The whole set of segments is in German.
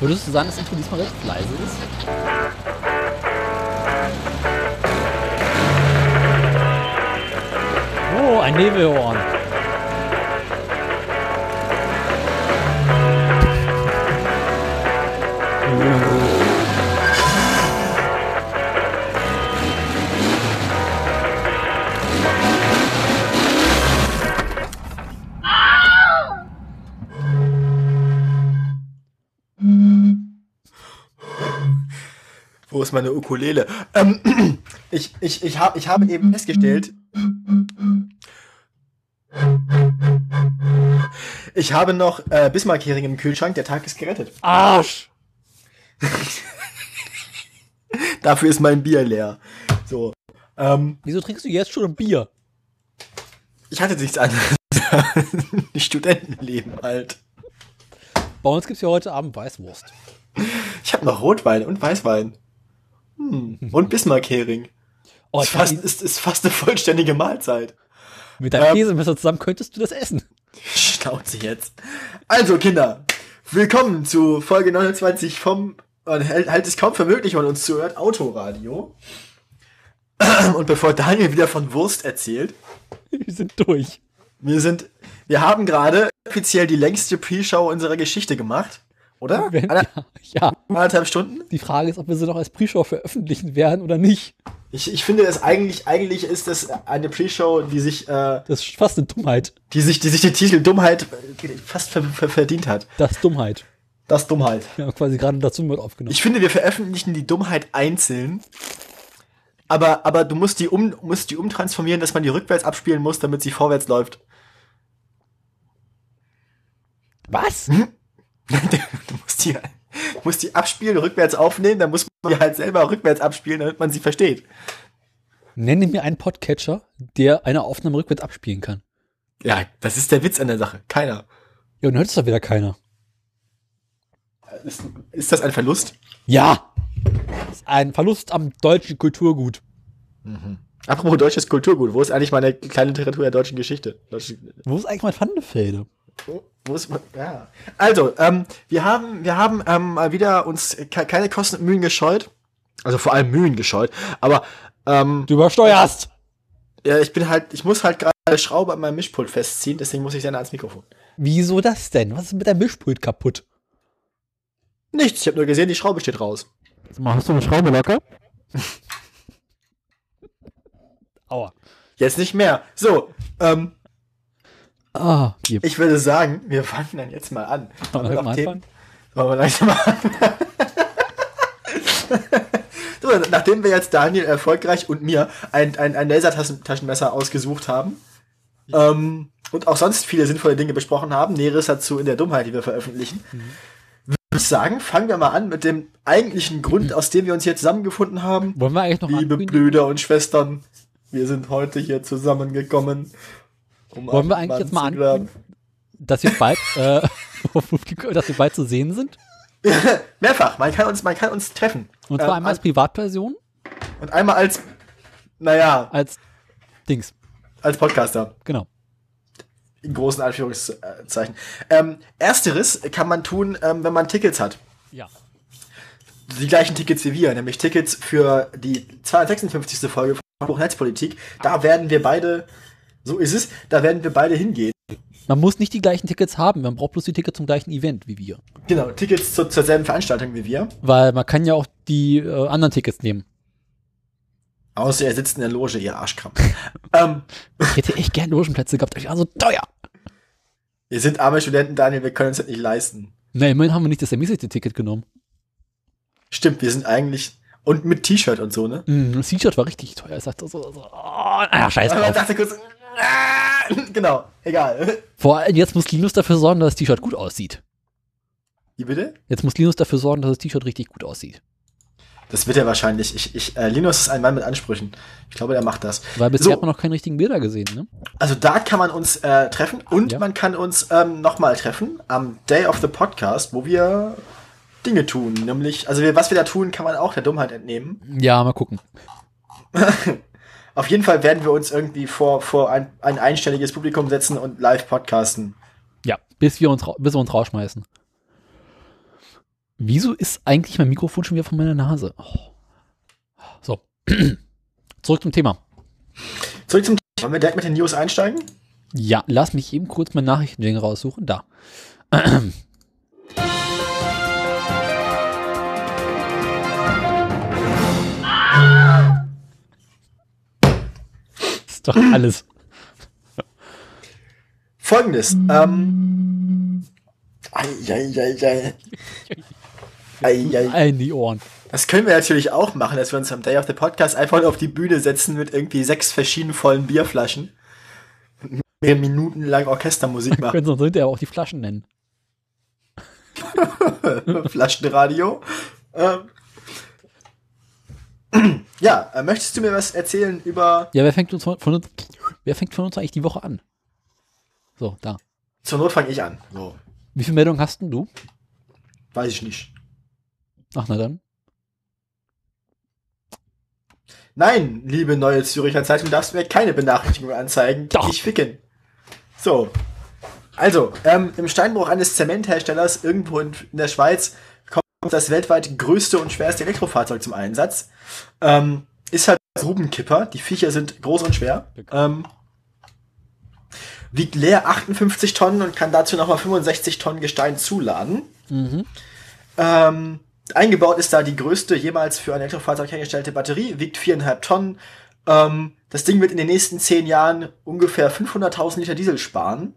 Würdest du sagen, dass das Intro diesmal recht leise ist? Oh, ein Nebelhorn. Ist meine Ukulele? Ähm, ich, ich, ich, hab, ich habe eben festgestellt, ich habe noch äh, Bismarck-Hering im Kühlschrank, der Tag ist gerettet. Arsch! Dafür ist mein Bier leer. So. Ähm, Wieso trinkst du jetzt schon ein Bier? ich hatte nichts anderes. Die Studentenleben halt. Bei uns gibt's ja heute Abend Weißwurst. Ich habe noch Rotwein und Weißwein. Hm. Und Bismarck-Hering. Oh, ist, fast, ist, ist fast eine vollständige Mahlzeit. mit deinem ähm, Käsemesser zusammen könntest du das essen. Schnauze jetzt. Also, Kinder, willkommen zu Folge 29 vom, halt halt es kaum für möglich, wenn man uns zuhört, Autoradio. Und bevor Daniel wieder von Wurst erzählt, Wir sind durch. wir sind, wir haben gerade offiziell die längste Pre-Show unserer Geschichte gemacht. Oder? Wenn, Ander- ja, ja, Anderthalb Stunden? die Frage ist, ob wir sie noch als Pre-Show veröffentlichen werden oder nicht. Ich, ich finde es eigentlich, eigentlich ist das eine Pre-Show, die sich, äh, Das ist fast eine Dummheit. die sich, die sich den Titel Dummheit äh, fast ver ver verdient hat. Das Dummheit. Das Dummheit. Haben quasi gerade dazu mit aufgenommen. Ich finde, wir veröffentlichen die Dummheit einzeln. Aber, aber du musst die, um, musst die umtransformieren, dass man die rückwärts abspielen muss, damit sie vorwärts läuft. Was? du musst die, musst die abspielen, rückwärts aufnehmen, dann muss man die halt selber rückwärts abspielen, damit man sie versteht. Nenne mir einen Podcatcher, der eine Aufnahme rückwärts abspielen kann. Ja, das ist der Witz an der Sache. Keiner. Ja, und hört es doch wieder keiner. Ist, ist das ein Verlust? Ja! Ein Verlust am deutschen Kulturgut. Apropos deutsches Kulturgut, wo ist eigentlich meine kleine Literatur der deutschen Geschichte? Deutsche, Wo ist eigentlich mein Pfannefelde? Wo, wo ist, ja. Also, ähm, wir haben, wir haben ähm, mal wieder uns ke keine Kosten und Mühen gescheut. Also vor allem Mühen gescheut. Aber ähm, Du übersteuerst! ja, ich bin halt, ich muss halt gerade eine Schraube an meinem Mischpult festziehen, deswegen muss ich nah ans Mikrofon. Wieso das denn? Was ist mit deinem Mischpult kaputt? Nichts, ich habe nur gesehen, die Schraube steht raus. Hast du eine Schraube locker? Aua. Jetzt nicht mehr. So, ähm, Ah, ich würde sagen, wir fangen dann jetzt mal an. Wollen wir anfangen? Wollen wir langsam mal an. so, nachdem wir jetzt Daniel erfolgreich und mir ein, ein, ein Lasertaschenmesser ausgesucht haben ähm, und auch sonst viele sinnvolle Dinge besprochen haben, Näheres dazu in der Dummheit, die wir veröffentlichen, würde ich sagen, fangen wir mal an mit dem eigentlichen Grund, aus dem wir uns hier zusammengefunden haben. Wollen wir eigentlich noch Liebe? Brüder und Schwestern, wir sind heute hier zusammengekommen. Um Wollen wir eigentlich jetzt mal ankündigen, dass wir bald, äh, dass wir bald zu sehen sind? Mehrfach, man kann uns, man kann uns treffen. Und zwar Ähm, einmal als Privatperson, Und einmal als, naja, als Dings. als Podcaster. Genau. In großen Anführungszeichen. Ähm, ersteres kann man tun, ähm, wenn man Tickets hat. Ja. Die gleichen Tickets wie wir, nämlich Tickets für die 256. Folge von Netzpolitik. Da werden wir beide, so ist es, da werden wir beide hingehen. Man muss nicht die gleichen Tickets haben, man braucht bloß die Tickets zum gleichen Event wie wir. Genau, Tickets zu, zur selben Veranstaltung wie wir. Weil man kann ja auch die äh, anderen Tickets nehmen. Außer er sitzt in der Loge, ihr Arschkram. ähm, Ich hätte echt gern Logenplätze gehabt, aber die waren so teuer. wir sind arme Studenten, Daniel, wir können uns das nicht leisten. Na, immerhin haben wir nicht das ermäßigte Ticket genommen. Stimmt, wir sind eigentlich, und mit T-Shirt und so, ne? Mm, das T-Shirt war richtig teuer. Ich sagte so, so oh, ah, scheiß drauf. dachte kurz, genau, egal. Vor allem jetzt muss Linus dafür sorgen, dass das T-Shirt gut aussieht. Wie bitte? Jetzt muss Linus dafür sorgen, dass das T-Shirt richtig gut aussieht. Das wird er wahrscheinlich. Ich, ich, äh, Linus ist ein Mann mit Ansprüchen. Ich glaube, der macht das. Weil bisher So. hat man noch keinen richtigen Bilder gesehen, ne? Also da kann man uns äh, treffen und Ja. man kann uns ähm, nochmal treffen am Day of the Podcast, wo wir Dinge tun. Nämlich, also wir, was wir da tun, kann man auch der Dummheit entnehmen. Ja, mal gucken. Auf jeden Fall werden wir uns irgendwie vor, vor ein, ein einstelliges Publikum setzen und live podcasten. Ja, bis wir uns, bis wir uns rausschmeißen. Wieso ist eigentlich mein Mikrofon schon wieder von meiner Nase? Oh. So. Zurück zum Thema. Zurück zum Thema. Wollen wir direkt mit den News einsteigen? Ja, lass mich eben kurz mein Nachrichtending raussuchen. Da. ist doch alles. Folgendes. Ähm, ei, ei, ei, ei. In die Ohren. Das können wir natürlich auch machen, dass wir uns am Day of the Podcast einfach auf die Bühne setzen mit irgendwie sechs verschieden vollen Bierflaschen. Und mehr Minuten lang Orchestermusik machen. Können Sie uns hinterher auch die Flaschen nennen. Flaschenradio. Ähm. Ja, äh, möchtest du mir was erzählen über. Ja, wer fängt uns von, von uns, wer fängt von uns eigentlich die Woche an? So, da. Zur Not fange ich an. So, Wie viele Meldungen hast denn du? weiß ich nicht. Ach, na dann. Nein, liebe Neue Züricher Zeitung, darfst du mir keine Benachrichtigung anzeigen. Doch. Ich ficken. So. Also, ähm, im Steinbruch eines Zementherstellers irgendwo in, in der Schweiz kommt das weltweit größte und schwerste Elektrofahrzeug zum Einsatz. Ähm, ist halt ein Grubenkipper. Die Viecher sind groß und schwer. Ähm, wiegt leer 58 Tonnen und kann dazu nochmal 65 Tonnen Gestein zuladen. Ähm, eingebaut ist da die größte jemals für ein Elektrofahrzeug hergestellte Batterie, wiegt viereinhalb Tonnen. Ähm, das Ding wird in den nächsten zehn Jahren ungefähr 500.000 Liter Diesel sparen.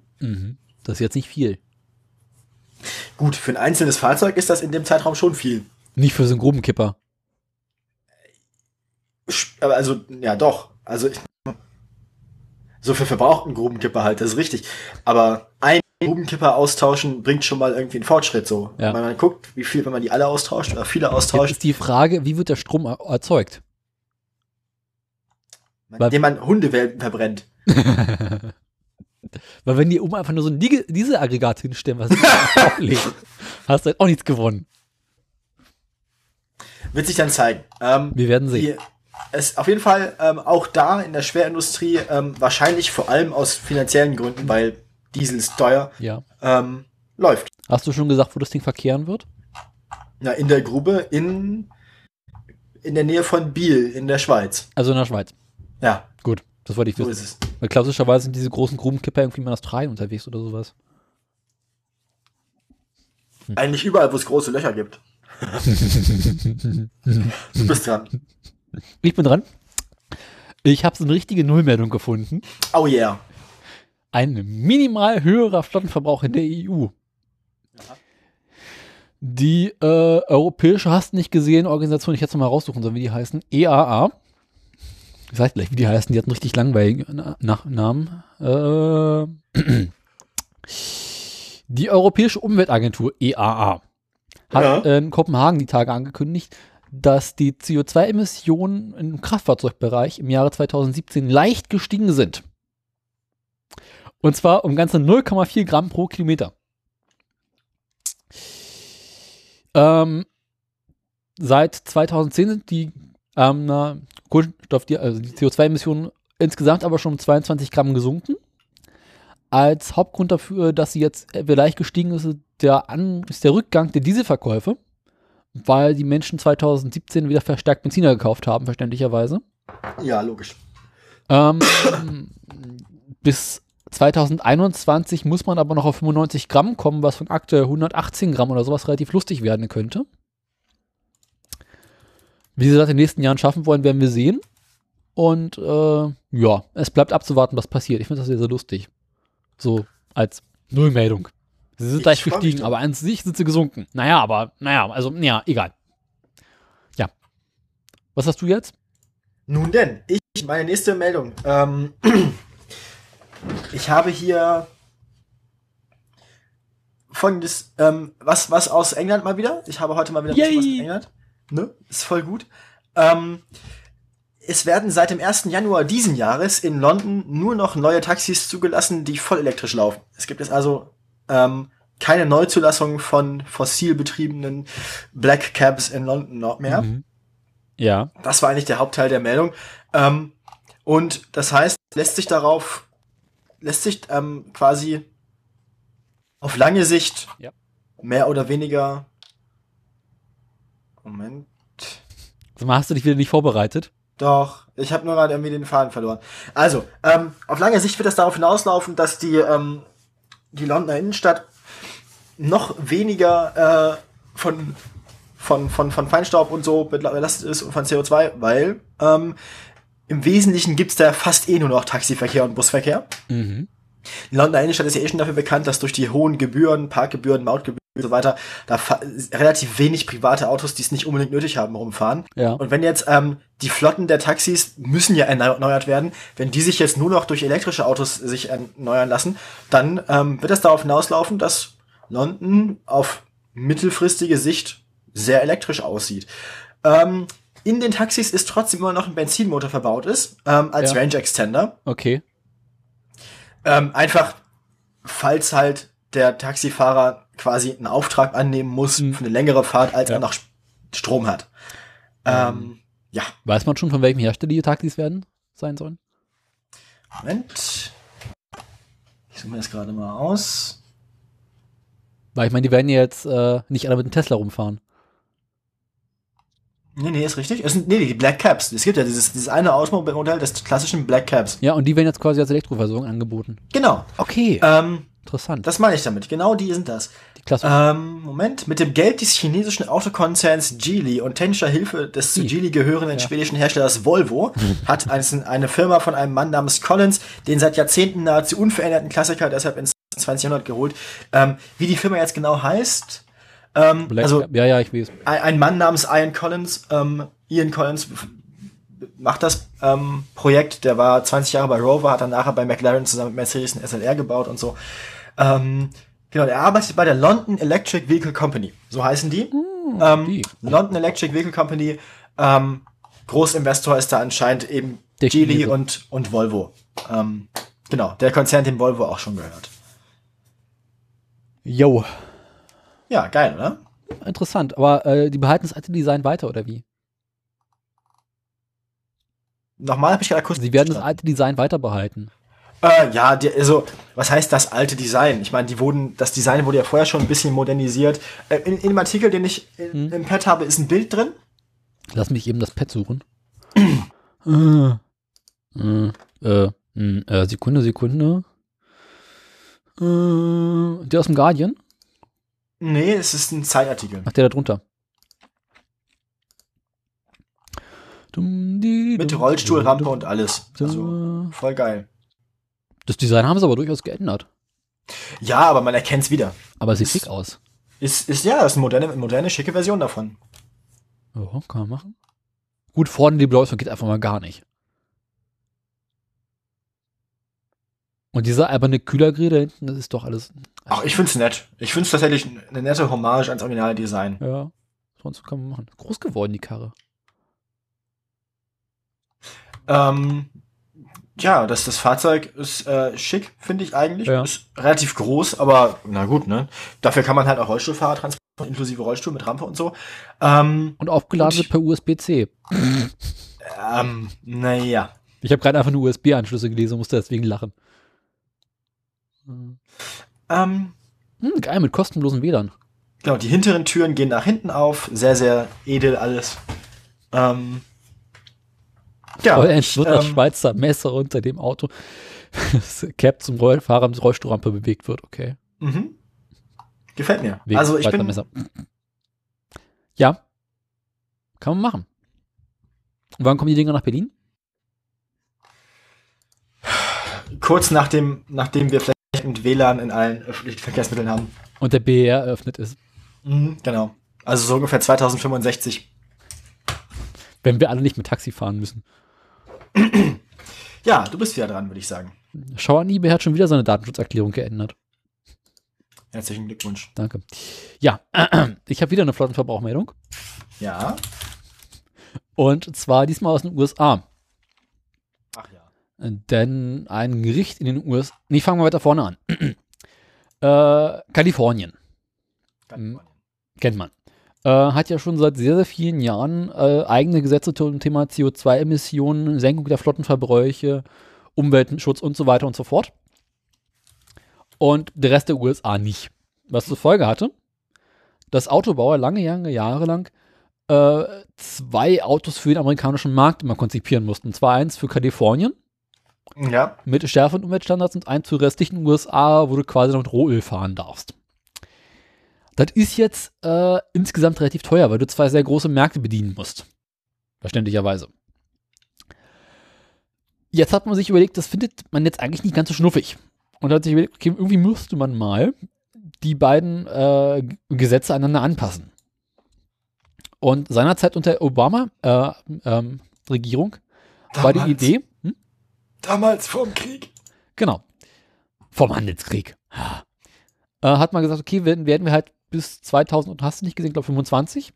Das ist jetzt nicht viel. Gut, für ein einzelnes Fahrzeug ist das in dem Zeitraum schon viel. Nicht für so einen Grubenkipper. Aber Also, ja doch. Also, ich, so für verbrauchten Grubenkipper halt, das ist richtig. Aber ein Grubenkipper austauschen bringt schon mal irgendwie einen Fortschritt so. Ja. Wenn man guckt, wie viel, wenn man die alle austauscht oder viele Jetzt austauscht, ist die Frage, wie wird der Strom er- erzeugt? indem man Hundewelpen verbrennt. Weil wenn die oben einfach nur so ein Dieselaggregat hinstellen, was auflegen, hast du halt auch nichts gewonnen. Wird sich dann zeigen. Ähm, Wir werden sehen. es auf jeden Fall ähm, auch da in der Schwerindustrie ähm, wahrscheinlich vor allem aus finanziellen Gründen, weil Diesel ist teuer, Ja. ähm, läuft. Hast du schon gesagt, wo das Ding verkehren wird? Ja, in der Grube in in der Nähe von Biel in der Schweiz. Also in der Schweiz. Ja, Gut, das wollte ich so wissen. ist es. Weil klassischerweise sind diese großen Grubenkipper irgendwie mal in Australien unterwegs oder sowas. Eigentlich überall, wo es große Löcher gibt. du bist dran. Ich bin dran. Ich habe so eine richtige Nullmeldung gefunden. Oh yeah. Ein minimal höherer Flottenverbrauch in der EU. Die äh, europäische hast nicht gesehen Organisation, ich hätte es mal raussuchen sollen, wie die heißen, EAA. Ich sag gleich, wie die heißen, die hatten richtig langweiligen Na Nach Namen. Äh, die Europäische Umweltagentur EAA hat Ja. in Kopenhagen die Tage angekündigt, dass die CO2-Emissionen im Kraftfahrzeugbereich im Jahre 2017 leicht gestiegen sind. Und zwar um ganze 0,4 Gramm pro Kilometer. Ähm, seit 2010 sind die, ähm, na, Kohlenstoff, die, also die CO2-Emissionen insgesamt aber schon um 22 Gramm gesunken. Als Hauptgrund dafür, dass sie jetzt äh, leicht gestiegen ist, ist der, An ist der Rückgang der Dieselverkäufe, weil die Menschen 2017 wieder verstärkt Benziner gekauft haben, verständlicherweise. Ja, logisch. Ähm, bis 2021 muss man aber noch auf 95 Gramm kommen, was von aktuell 118 Gramm oder sowas relativ lustig werden könnte. Wie sie das in den nächsten Jahren schaffen wollen, werden wir sehen. Und äh, ja, es bleibt abzuwarten, was passiert. Ich finde das sehr, sehr lustig. So als Nullmeldung. Sie sind Ich mich gestiegen, aber an sich sind sie gesunken. Naja, aber, naja, also, ja, egal. Ja. Was hast du jetzt? Nun denn, ich, meine nächste Meldung. Ähm, ich habe hier folgendes, ähm, was, was aus England mal wieder. Ich habe heute mal wieder bisschen was Yay. aus England. Ne? Ist voll gut. Ähm, es werden seit dem 1. Januar diesen Jahres in London nur noch neue Taxis zugelassen, die voll elektrisch laufen. Es gibt jetzt also ähm, keine Neuzulassung von fossil betriebenen Black Cabs in London noch mehr. Mhm. Ja. Das war eigentlich der Hauptteil der Meldung. Ähm, und das heißt, lässt sich darauf, lässt sich ähm, quasi auf lange Sicht Ja. mehr oder weniger Moment. Mal, hast du dich wieder nicht vorbereitet? Doch, ich habe nur gerade irgendwie den Faden verloren. Also, ähm, auf lange Sicht wird es darauf hinauslaufen, dass die, ähm, die Londoner Innenstadt noch weniger äh, von, von, von, von Feinstaub und so belastet ist und von CO2, weil ähm, im Wesentlichen gibt's da fast eh nur noch Taxiverkehr und Busverkehr. Mhm. Die Londoner Innenstadt ist ja eh schon dafür bekannt, dass durch die hohen Gebühren, Parkgebühren, Mautgebühren und so weiter, da relativ wenig private Autos, die es nicht unbedingt nötig haben, rumfahren. Ja. Und wenn jetzt ähm, die Flotten der Taxis müssen ja erneuert werden, wenn die sich jetzt nur noch durch elektrische Autos sich erneuern lassen, dann ähm, wird es darauf hinauslaufen, dass London auf mittelfristige Sicht sehr elektrisch aussieht. Ähm, in den Taxis ist trotzdem immer noch ein Benzinmotor verbaut ist, ähm, als Ja. Range Extender. Okay. Ähm, einfach, falls halt der Taxifahrer quasi einen Auftrag annehmen muss Mhm. für eine längere Fahrt, als Ja. er noch St- Strom hat. Ähm, ja, Weiß man schon, von welchem Hersteller die Taxis werden sein sollen? Moment. Ich suche mir das gerade mal aus. Weil ich meine, die werden ja jetzt äh, nicht alle mit dem Tesla rumfahren. Nee, nee, ist richtig. Es sind, nee, die Black Caps. Es gibt ja dieses, dieses eine Automobilmodell des klassischen Black Caps. Ja, und die werden jetzt quasi als Elektroversorgung angeboten. Genau. Okay. Ähm, Interessant. das meine ich damit. Genau die sind das. die Klasse. Ähm, Moment. Mit dem Geld des chinesischen Autokonzerns Geely und technischer Hilfe des zu. Geely gehörenden schwedischen Herstellers Volvo hat ein, eine Firma von einem Mann namens Collins den seit Jahrzehnten nahezu unveränderten Klassiker deshalb ins 20. Jahrhundert geholt. Ähm, wie die Firma jetzt genau heißt, ähm, Black, also ja, ja, ich weiß. ein, Mann namens Ian Collins, ähm, Ian Collins macht das ähm, Projekt, der war 20 Jahre bei Rover, hat dann nachher bei McLaren zusammen mit Mercedes ein SLR gebaut und so. Ähm, genau, er arbeitet bei der London Electric Vehicle Company, so heißen die. ähm, die. London Electric Vehicle Company, ähm, Großinvestor ist da anscheinend eben Der Geely und, und Volvo. Ähm, genau, der Konzern, dem Volvo auch schon gehört. Yo. Ja, geil, oder? Interessant. Aber äh, die behalten das alte Design weiter, oder wie? Nochmal habe ich gerade kurz. Sie werden das alte Design weiter behalten. Äh, ja, die, also, was heißt das alte Design? Ich meine, die wurden, das Design wurde ja vorher schon ein bisschen modernisiert. Äh, in, in dem Artikel, den ich in, im Pad habe, ist ein Bild drin. Lass mich eben das Pad suchen. äh, äh, äh, Sekunde, Sekunde. Äh, der aus dem Guardian? Nee, es ist ein Zeitartikel. Ach, der da drunter. Mit Rollstuhl, Rampe und alles. Also, voll geil. Das Design haben sie aber durchaus geändert. Ja, aber man erkennt es wieder. Aber es sieht schick aus. Ist, ist ja, das ist eine moderne, moderne, schicke Version davon. Ja, kann man machen. Gut, vorne die Beleuchtung geht einfach mal gar nicht. Und dieser alberne Kühlergrill da hinten, das ist doch alles. Ach, ich find's nett. Ich find's tatsächlich eine nette Hommage ans originale Design. Ja, sonst kann man machen. Groß geworden, die Karre. Ähm, ja, das, das Fahrzeug ist äh, schick, finde ich eigentlich. Ja. Ist relativ groß, aber na gut, ne? Dafür kann man halt auch Rollstuhlfahrer transportieren, inklusive Rollstuhl mit Rampe und so. Ähm, Und aufgeladen Und- per USB-C. ähm, naja. Ich habe gerade einfach nur USB-Anschlüsse gelesen und musste deswegen lachen. Ähm, Hm, geil, mit kostenlosen WLAN. genau, die hinteren Türen gehen nach hinten auf. Sehr, sehr edel alles. Ähm, ja, Vollends wird das ähm, Schweizer Messer unter dem Auto. Das Cap zum Roll Fahrer mit Rollstuhlrampe bewegt wird, okay. mhm. Gefällt mir. Wegen also ich Schweizer bin, Messer. Ja. Kann man machen. Und wann kommen die Dinger nach Berlin? kurz nachdem, nachdem wir flächendeckend WLAN in allen öffentlichen Verkehrsmitteln haben. Und der BR eröffnet ist. Mhm, genau. Also so ungefähr 2065. Wenn wir alle nicht mit Taxi fahren müssen. Ja, du bist wieder dran, würde ich sagen. Schauanibe hat schon wieder seine Datenschutzerklärung geändert. Herzlichen Glückwunsch. Danke. Ja, ich habe wieder eine Flottenverbrauchmeldung. Ja. Und zwar diesmal aus den USA. Denn ein Gericht in den USA. Nee, fangen wir weiter vorne an. äh, Kalifornien, Kalifornien. kennt man. Äh, hat ja schon seit sehr, sehr vielen Jahren äh, eigene Gesetze zum Thema CO2-Emissionen, Senkung der Flottenverbräuche, Umweltschutz und so weiter und so fort. Und der Rest der USA nicht. Was zur Folge hatte, dass Autobauer lange, lange Jahre lang äh, zwei Autos für den amerikanischen Markt immer konzipieren mussten. Und zwar eins für Kalifornien Ja. mit schärferen Umweltstandards und für die restlichen USA, wo du quasi noch mit Rohöl fahren darfst. Das ist jetzt äh, insgesamt relativ teuer, weil du zwei sehr große Märkte bedienen musst. Verständlicherweise. Jetzt hat man sich überlegt, das findet man jetzt eigentlich nicht ganz so schnuffig. Und hat sich überlegt, okay, irgendwie müsste man mal die beiden äh, Gesetze einander anpassen. Und seinerzeit unter Obama äh, ähm, Regierung war die. Idee? Damals vorm Krieg. Genau. Vom Handelskrieg. Äh, hat man gesagt, okay, werden, werden wir halt bis 2000 und hast du nicht gesehen, glaube 25,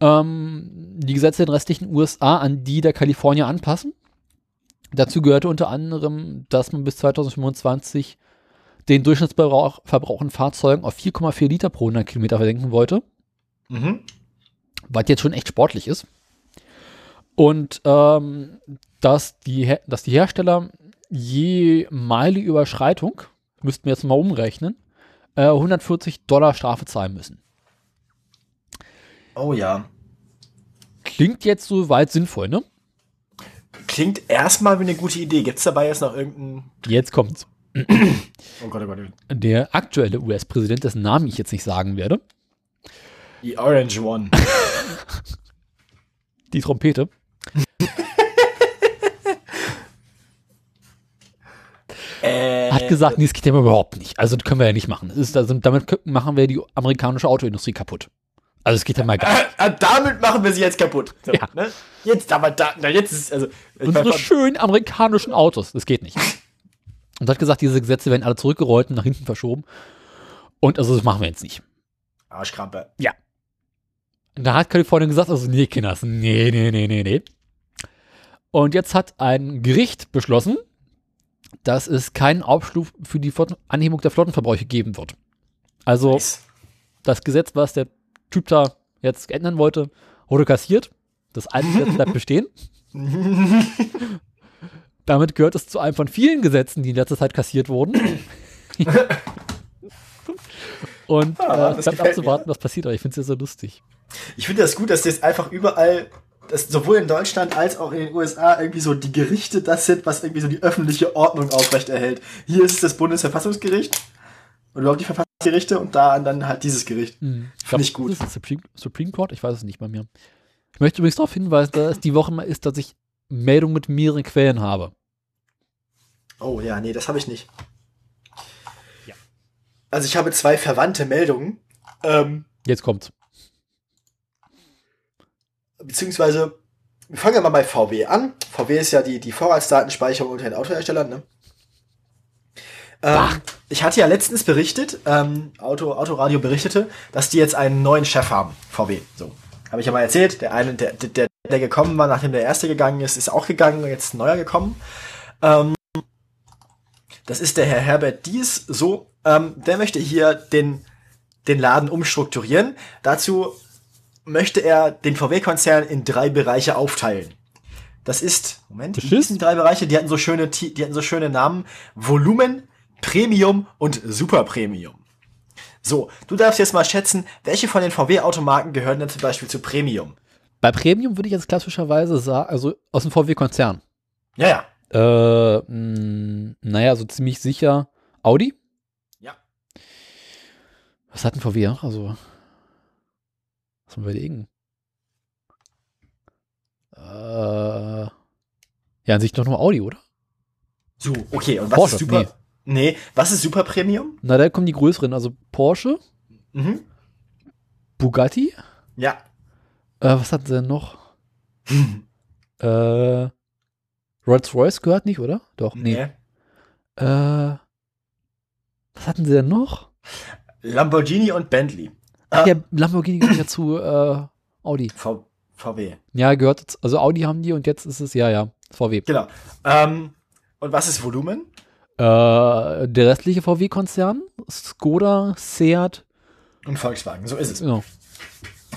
ähm, die Gesetze in den restlichen USA an die der Kalifornier anpassen. Dazu gehörte unter anderem, dass man bis 2025 den Durchschnittsverbrauch Verbrauch an Fahrzeugen auf 4,4 Liter pro 100 Kilometer versenken wollte Mhm. was jetzt schon echt sportlich ist. Und ähm, dass, die, dass die Hersteller je meilige Überschreitung, müssten wir jetzt mal umrechnen, äh, 140 Dollar Strafe zahlen müssen. Oh ja. Klingt jetzt soweit sinnvoll, ne? Klingt erstmal wie eine gute Idee. Gibt es dabei jetzt noch irgendeinen. Jetzt kommt's. Oh Gott, oh Gott. Der aktuelle US-Präsident, dessen Namen ich jetzt nicht sagen werde, Die Orange One. die Trompete, äh, hat gesagt, nee, das geht ja überhaupt nicht. Also das können wir ja nicht machen. Das ist, also, damit machen wir die amerikanische Autoindustrie kaputt. Also es geht ja mal gar nicht. äh, damit machen wir sie jetzt kaputt. So, Ja. ne? Jetzt, aber da, na, jetzt ist also. Unsere schönen amerikanischen Autos. Das geht nicht. Und hat gesagt, diese Gesetze werden alle zurückgerollt und nach hinten verschoben. Und also das machen wir jetzt nicht. Arschkrampe. Und da hat Kalifornien gesagt, also nee, Kinders, nee, nee, nee, nee, nee. Und jetzt hat ein Gericht beschlossen, dass es keinen Aufschub für die Flotten Anhebung der Flottenverbräuche geben wird. Also Nice. das Gesetz, was der Typ da jetzt ändern wollte, wurde kassiert. Das alte Gesetz bleibt bestehen. Damit gehört es zu einem von vielen Gesetzen, die in letzter Zeit kassiert wurden. Und Ah, äh, das bleibt abzuwarten, was passiert. Aber ich finde es ja so lustig. Ich finde das gut, dass das einfach überall, dass sowohl in Deutschland als auch in den USA irgendwie so die Gerichte das sind, was irgendwie so die öffentliche Ordnung aufrechterhält. Hier ist es das Bundesverfassungsgericht und überhaupt die Verfassungsgerichte und da dann halt dieses Gericht. Mhm. Finde ich gut. Ist das Supreme, Supreme Court? Ich weiß es nicht bei mir. Ich möchte übrigens darauf hinweisen, dass es die Woche mal ist, dass ich Meldungen mit mehreren Quellen habe. Oh ja, nee, das habe ich nicht. Ja. Also ich habe zwei verwandte Meldungen. Ähm, Jetzt kommt's. Beziehungsweise, wir fangen ja mal bei VW an. VW ist ja die, die Vorratsdatenspeicherung unter den Autoherstellern, ne? Ähm, ich hatte ja letztens berichtet, ähm, Auto, Autoradio berichtete, dass die jetzt einen neuen Chef haben, VW. So. Habe ich ja mal erzählt. Der eine, der, der, der gekommen war, nachdem der erste gegangen ist, ist auch gegangen, jetzt ein neuer gekommen. Ähm, das ist der Herr Herbert Dies. So, ähm, der möchte hier den, den Laden umstrukturieren. Dazu möchte er den VW-Konzern in drei Bereiche aufteilen. Das ist, Moment, hießen die drei Bereiche? Die hatten so schöne, die hatten so schöne Namen. Volumen, Premium und Super Premium. So, du darfst jetzt mal schätzen, welche von den VW-Automarken gehören denn zum Beispiel zu Premium? Bei Premium würde ich jetzt klassischerweise sagen, also aus dem VW-Konzern. Ja, ja. Äh, mh, naja, so ziemlich sicher Audi. Ja. Was hat ein VW? noch? Also, mal überlegen. Äh, ja, an sich doch nur Audi, oder? So, okay, und was Porsche, ist Super? nee. Nee. was ist Super Premium? Na, da kommen die größeren, also Porsche, Mhm. Bugatti. Ja. Äh, was hatten sie denn noch? Äh, Rolls-Royce gehört nicht, oder? Doch, nee. Äh, was hatten sie denn noch? Lamborghini und Bentley. Ach Ah. ja, Lamborghini gehört ja zu äh, Audi. V VW. Ja, gehört, also Audi haben die und jetzt ist es, ja, ja, VW. Genau. Ähm, und was ist Volumen? Äh, der restliche VW-Konzern, Skoda, Seat, Und Volkswagen, so ist es. genau.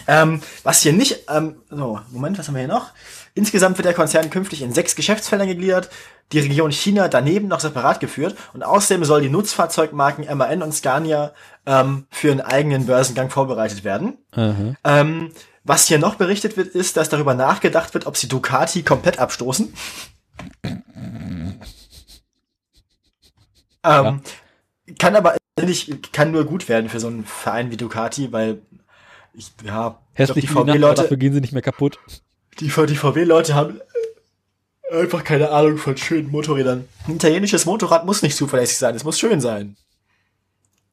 Ähm, was hier nicht, ähm, so, Moment, was haben wir hier noch? Insgesamt wird der Konzern künftig in sechs Geschäftsfelder gegliedert, die Region China daneben noch separat geführt und außerdem soll die Nutzfahrzeugmarken MAN und Scania ähm, für einen eigenen Börsengang vorbereitet werden. Aha. Ähm, was hier noch berichtet wird, ist, dass darüber nachgedacht wird, ob sie Ducati komplett abstoßen. ähm, Kann aber nicht, kann nur gut werden für so einen Verein wie Ducati, weil ich, ja, Hässlich ich glaub, die VW-Leute, dafür gehen sie nicht mehr kaputt. Die, die VW-Leute haben einfach keine Ahnung von schönen Motorrädern. Ein italienisches Motorrad muss nicht zuverlässig sein, es muss schön sein.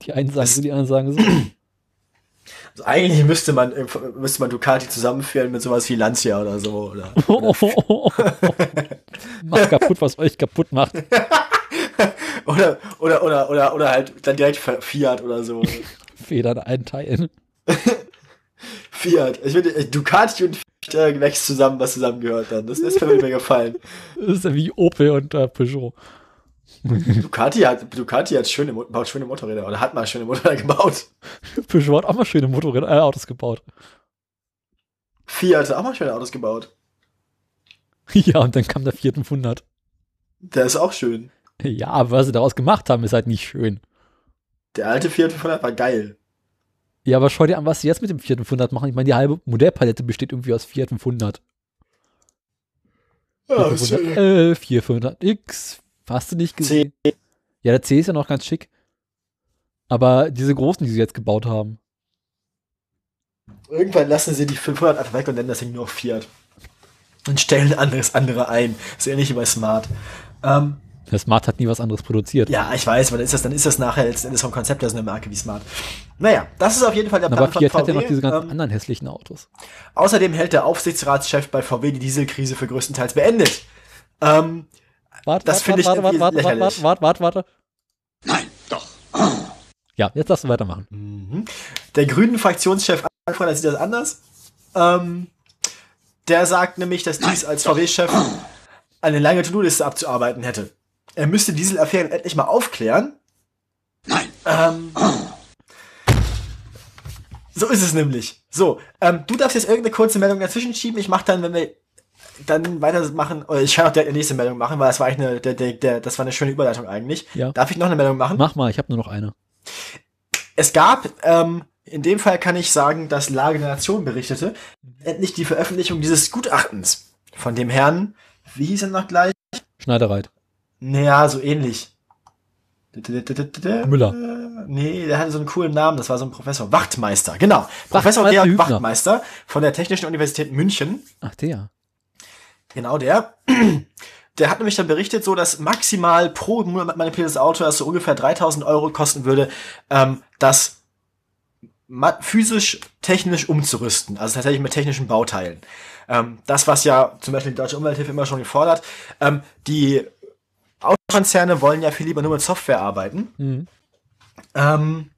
Die einen sagen so, die anderen sagen so. Also eigentlich müsste man, äh, müsste man Ducati zusammenführen mit sowas wie Lancia oder so. Oder, Macht kaputt, was euch kaputt macht. oder, oder, oder, oder, oder halt dann direkt Fiat oder so. Federn einteilen. Fiat. Ich finde, äh, Ducati und Fiat wächst zusammen, was zusammengehört dann. Das, das würde mir gefallen. Das ist ja wie Opel und äh, Peugeot. Ducati hat, Ducati hat schöne, baut schöne Motorräder oder hat mal schöne Motorräder gebaut. Peugeot hat auch mal schöne Motorräder, äh, Autos gebaut. Fiat hat auch mal schöne Autos gebaut. Ja, und dann kam der Fiat 500. Der ist auch schön. Ja, aber was sie daraus gemacht haben, ist halt nicht schön. Der alte Fiat 500 war geil. Ja, aber schau dir an, was sie jetzt mit dem Fiat 500 machen. Ich meine, die halbe Modellpalette besteht irgendwie aus Fiat 500. Ja, 411, 4500X. Hast du nicht gesehen? Ja, der C ist ja noch ganz schick. Aber diese großen, die sie jetzt gebaut haben. Irgendwann lassen sie die 500 einfach weg und nennen das Ding nur Fiat. Und stellen anderes andere ein. So ähnlich wie bei Smart. Ähm, Der Smart hat nie was anderes produziert. ja, ich weiß, aber dann ist das, dann ist das nachher letzten Endes vom Konzept her so eine Marke wie Smart. Naja, das ist auf jeden Fall der aber Plan Fiat von hat ja VW. noch diese ganzen ähm, anderen hässlichen Autos. außerdem hält der Aufsichtsratschef bei VW die Dieselkrise für größtenteils beendet. Ähm, Warte, das finde ich warte, warte, warte, warte, lächerlich. warte, warte, warte, warte. Nein, doch. Ja, jetzt darfst du weitermachen. Mhm. Der grünen Fraktionschef Alfred sieht das anders. Ähm, der sagt nämlich, dass dies als VW-Chef eine lange To-Do-Liste abzuarbeiten hätte. Er müsste diese Affären endlich mal aufklären. Nein. Ähm, so ist es nämlich. So, ähm, du darfst jetzt irgendeine kurze Meldung dazwischen schieben. Ich mache dann, wenn wir dann weitermachen, oder ich kann auch direkt eine nächste Meldung machen, weil das war eigentlich eine, der, der, der, das war eine schöne Überleitung eigentlich. Ja. Darf ich noch eine Meldung machen? Mach mal, ich habe nur noch eine. Es gab, ähm, in dem Fall kann ich sagen, dass Lage der Nation berichtete, endlich die Veröffentlichung dieses Gutachtens von dem Herrn, wie hieß er noch gleich? Schneidereit. Naja, so ähnlich. Müller. Nee, der hatte so einen coolen Namen, das war so ein Professor. Wachtmeister, genau. Professor Wachtmeister Georg Hübner. Wachtmeister von der Technischen Universität München. Ach, der. Genau der. Der hat nämlich dann berichtet, so dass maximal pro manipuliertes Auto, das so ungefähr 3000 Euro kosten würde, ähm, das physisch technisch umzurüsten, also tatsächlich mit technischen Bauteilen. Ähm, das, was ja zum Beispiel die Deutsche Umwelthilfe immer schon gefordert. Ähm, die Autokonzerne wollen ja viel lieber nur mit Software arbeiten. Mhm. Ähm,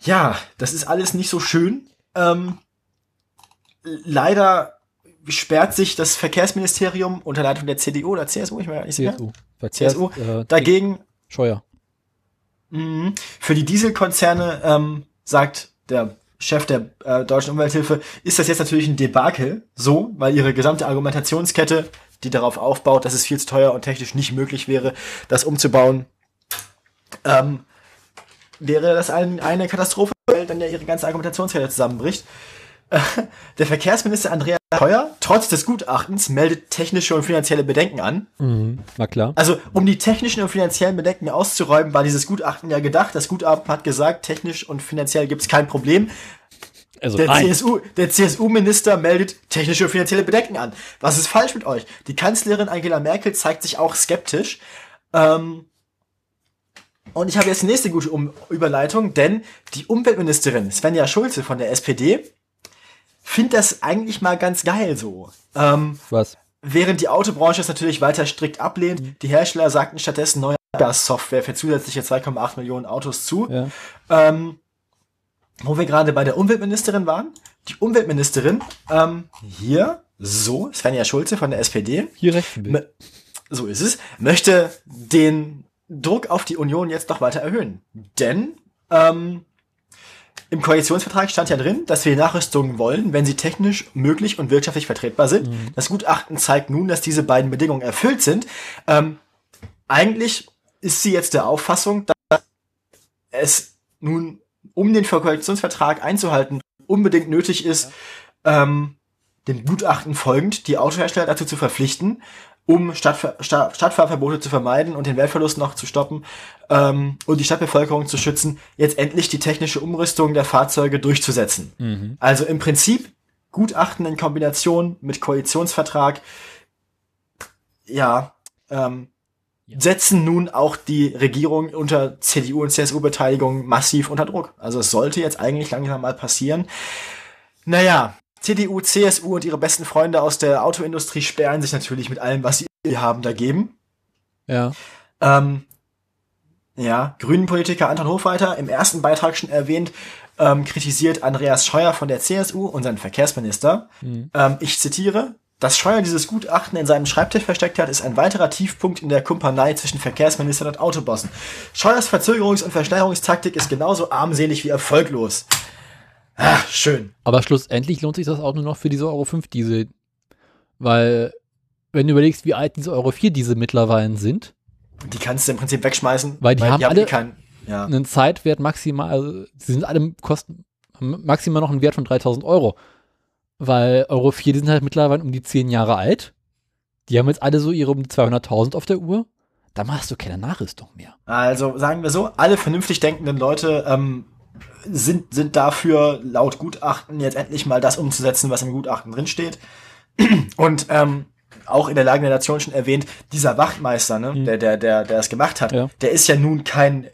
ja, das ist alles nicht so schön. Ähm, leider sperrt sich das Verkehrsministerium unter Leitung der CDU oder CSU, ich gar nicht sicher, CSU. Verkehrs, CSU, äh, dagegen Scheuer. Mhm. Für die Dieselkonzerne ähm, sagt der Chef der äh, deutschen Umwelthilfe, ist das jetzt natürlich ein Debakel, so, weil ihre gesamte Argumentationskette, die darauf aufbaut, dass es viel zu teuer und technisch nicht möglich wäre, das umzubauen, ähm, wäre das ein, eine Katastrophe, weil dann ja ihre ganze Argumentationskette zusammenbricht. Äh, Der Verkehrsminister Andreas Scheuer, trotz des Gutachtens, meldet technische und finanzielle Bedenken an. Mhm. War klar. Also, um die technischen und finanziellen Bedenken auszuräumen, war dieses Gutachten ja gedacht. Das Gutachten hat gesagt, technisch und finanziell gibt es kein Problem. Also, Der nein. CSU, der CSU-Minister meldet technische und finanzielle Bedenken an. Was ist falsch mit euch? Die Kanzlerin Angela Merkel zeigt sich auch skeptisch. Ähm, und ich habe jetzt die nächste gute um Überleitung, denn die Umweltministerin Svenja Schulze von der SPD findet das eigentlich mal ganz geil so. Ähm, Was? Während die Autobranche es natürlich weiter strikt ablehnt, die Hersteller sagten stattdessen neue Software für zusätzliche 2,8 Millionen Autos zu. Ja. Ähm, wo wir gerade bei der Umweltministerin waren. Die Umweltministerin, ähm, hier, so, Svenja Schulze von der SPD, Hier rechts so ist es, möchte den Druck auf die Union jetzt noch weiter erhöhen. Denn ähm, im Koalitionsvertrag stand ja drin, dass wir Nachrüstungen wollen, wenn sie technisch möglich und wirtschaftlich vertretbar sind. Das Gutachten zeigt nun, dass diese beiden Bedingungen erfüllt sind. Ähm, eigentlich ist sie jetzt der Auffassung, dass es nun, um den Koalitionsvertrag einzuhalten, unbedingt nötig ist, ähm, dem Gutachten folgend die Autohersteller dazu zu verpflichten, um Stadtver Sta Stadtfahrverbote zu vermeiden und den Weltverlust noch zu stoppen ähm, und die Stadtbevölkerung zu schützen, jetzt endlich die technische Umrüstung der Fahrzeuge durchzusetzen. Mhm. Also im Prinzip Gutachten in Kombination mit Koalitionsvertrag, ja, ähm, Ja. Setzen nun auch die Regierung unter CDU und CSU-Beteiligung massiv unter Druck. Also es sollte jetzt eigentlich langsam mal passieren. Naja, CDU, CSU und ihre besten Freunde aus der Autoindustrie sperren sich natürlich mit allem, was sie haben, dagegen. Ja. Ähm, ja, Grünen-Politiker Anton Hofreiter, im ersten Beitrag schon erwähnt, ähm, kritisiert Andreas Scheuer von der CSU, unseren Verkehrsminister. Mhm. Ähm, ich zitiere, dass Scheuer dieses Gutachten in seinem Schreibtisch versteckt hat, ist ein weiterer Tiefpunkt in der Kumpanei zwischen Verkehrsministern und Autobossen. Scheuers Verzögerungs- und Verschleierungstaktik ist genauso armselig wie erfolglos. Ah, schön. Aber schlussendlich lohnt sich das auch nur noch für diese Euro 5 Diesel. Weil, wenn du überlegst, wie alt diese Euro 4 Diesel mittlerweile sind, Die kannst du im Prinzip wegschmeißen. Weil die haben alle- keinen, ja. einen Zeitwert maximal, also sie sind alle kosten maximal noch einen Wert von 3000 Euro. Weil Euro 4, die sind halt mittlerweile um die 10 Jahre alt. Die haben jetzt alle so ihre um die 200.000 auf der Uhr. Da machst du keine Nachrüstung mehr. Also sagen wir so, alle vernünftig denkenden Leute ähm, sind, sind dafür, laut Gutachten, jetzt endlich mal das umzusetzen, was im Gutachten drinsteht. Und ähm, auch in der Lage der Nation schon erwähnt, dieser Wachtmeister, ne, der, der, der, der es gemacht hat, Ja. der ist ja nun kein,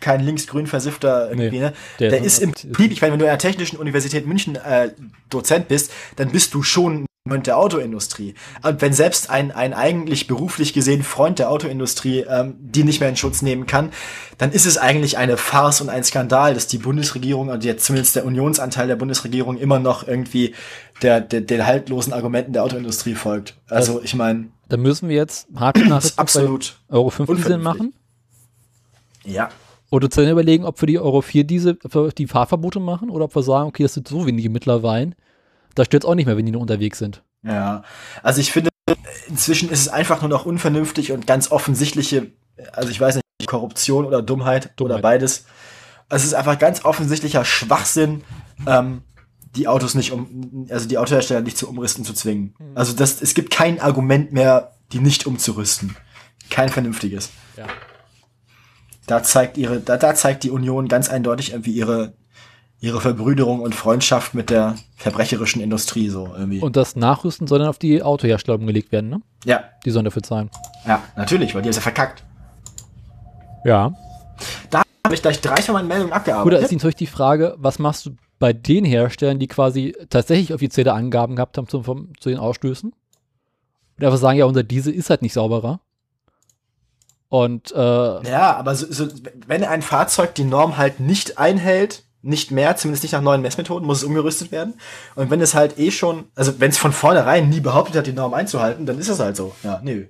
kein linksgrün versiffter irgendwie, Nee, ne? der Der, ist im Prinzip, ich meine, wenn du an der Technischen Universität München äh, Dozent bist, dann bist du schon der Autoindustrie. Und wenn selbst ein, ein eigentlich beruflich gesehen Freund der Autoindustrie ähm, die nicht mehr in Schutz nehmen kann, dann ist es eigentlich eine Farce und ein Skandal, dass die Bundesregierung und jetzt zumindest der Unionsanteil der Bundesregierung immer noch irgendwie der, der, den haltlosen Argumenten der Autoindustrie folgt. Also ich meine, Da müssen wir jetzt hart das nach ist absolut. Euro 5 Diesel unvernünftig. machen. Ja. Oder zu überlegen, ob wir die Euro 4 Diesel, ob wir die Fahrverbote machen oder ob wir sagen, okay, das sind so wenige mittlerweile. Da stört es auch nicht mehr, wenn die noch unterwegs sind. Ja, also ich finde, inzwischen ist es einfach nur noch unvernünftig und ganz offensichtliche, also ich weiß nicht, Korruption oder Dummheit, oder Dummheit. beides. Es ist einfach ganz offensichtlicher Schwachsinn, ähm, die Autos nicht um, also die Autohersteller nicht zu umrüsten zu zwingen. Also das, es gibt kein Argument mehr, die nicht umzurüsten. Kein vernünftiges. Ja. Da zeigt ihre, da, da zeigt die Union ganz eindeutig irgendwie ihre, ihre Verbrüderung und Freundschaft mit der verbrecherischen Industrie so irgendwie. Und das Nachrüsten soll dann auf die Autohersteller umgelegt werden, ne? ja, Die sollen dafür zahlen. ja, natürlich, weil die ist ja verkackt. Ja. habe ich gleich drei von meinen Meldungen Oder ist abgearbeitet. natürlich die Frage, was machst du bei den Herstellern, die quasi tatsächlich offizielle Angaben gehabt haben zum, vom, zu den Ausstößen? Und einfach sagen, ja, unser Diesel ist halt nicht sauberer. Und äh, Ja, aber so, so, wenn ein Fahrzeug die Norm halt nicht einhält, nicht mehr, zumindest nicht nach neuen Messmethoden, muss es umgerüstet werden. Und wenn es halt eh schon, also wenn es von vornherein nie behauptet hat, die Norm einzuhalten, dann ist es halt so. Ja, nö.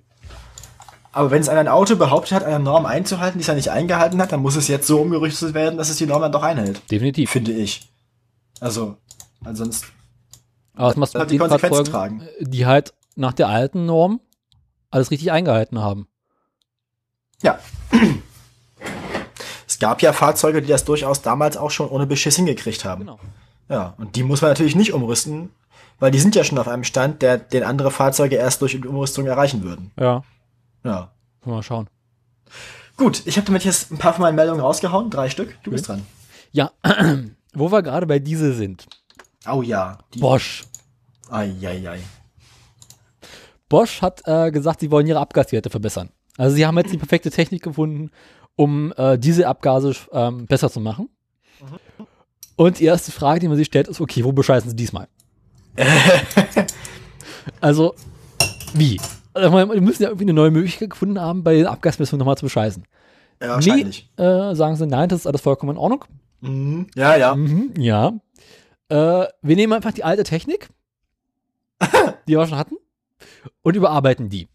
Aber wenn es ein Auto behauptet hat, eine Norm einzuhalten, die es ja nicht eingehalten hat, dann muss es jetzt so umgerüstet werden, dass es die Norm dann doch einhält. definitiv. Finde ich. Also, ansonsten. Aber was machst du Halt die Konsequenzen tragen. die halt nach der alten Norm alles richtig eingehalten haben? Ja. Es gab ja Fahrzeuge, die das durchaus damals auch schon ohne Beschiss hingekriegt haben. Genau. Ja, und die muss man natürlich nicht umrüsten, weil die sind ja schon auf einem Stand, der den andere Fahrzeuge erst durch Umrüstung erreichen würden. Ja. Ja. Mal schauen. Gut, ich habe damit jetzt ein paar von meinen Meldungen rausgehauen, drei Stück. Du bist dran. Ja, wo wir gerade bei Diesel sind. Oh ja. Die, Bosch. Eieiei. Bosch hat äh, gesagt, sie wollen ihre Abgaswerte verbessern. Also sie haben jetzt die perfekte Technik gefunden, um äh, diese Abgase ähm, besser zu machen. Und die erste Frage, die man sich stellt, ist, okay, wo bescheißen sie diesmal? also, wie? Also, wir müssen ja irgendwie eine neue Möglichkeit gefunden haben, bei den Abgasmessungen nochmal zu bescheißen. Ja, wahrscheinlich. Nee, äh, sagen sie, nein, das ist alles vollkommen in Ordnung. Mhm. Ja, ja. Mhm, ja. Äh, wir nehmen einfach die alte Technik, die wir schon hatten, und überarbeiten die.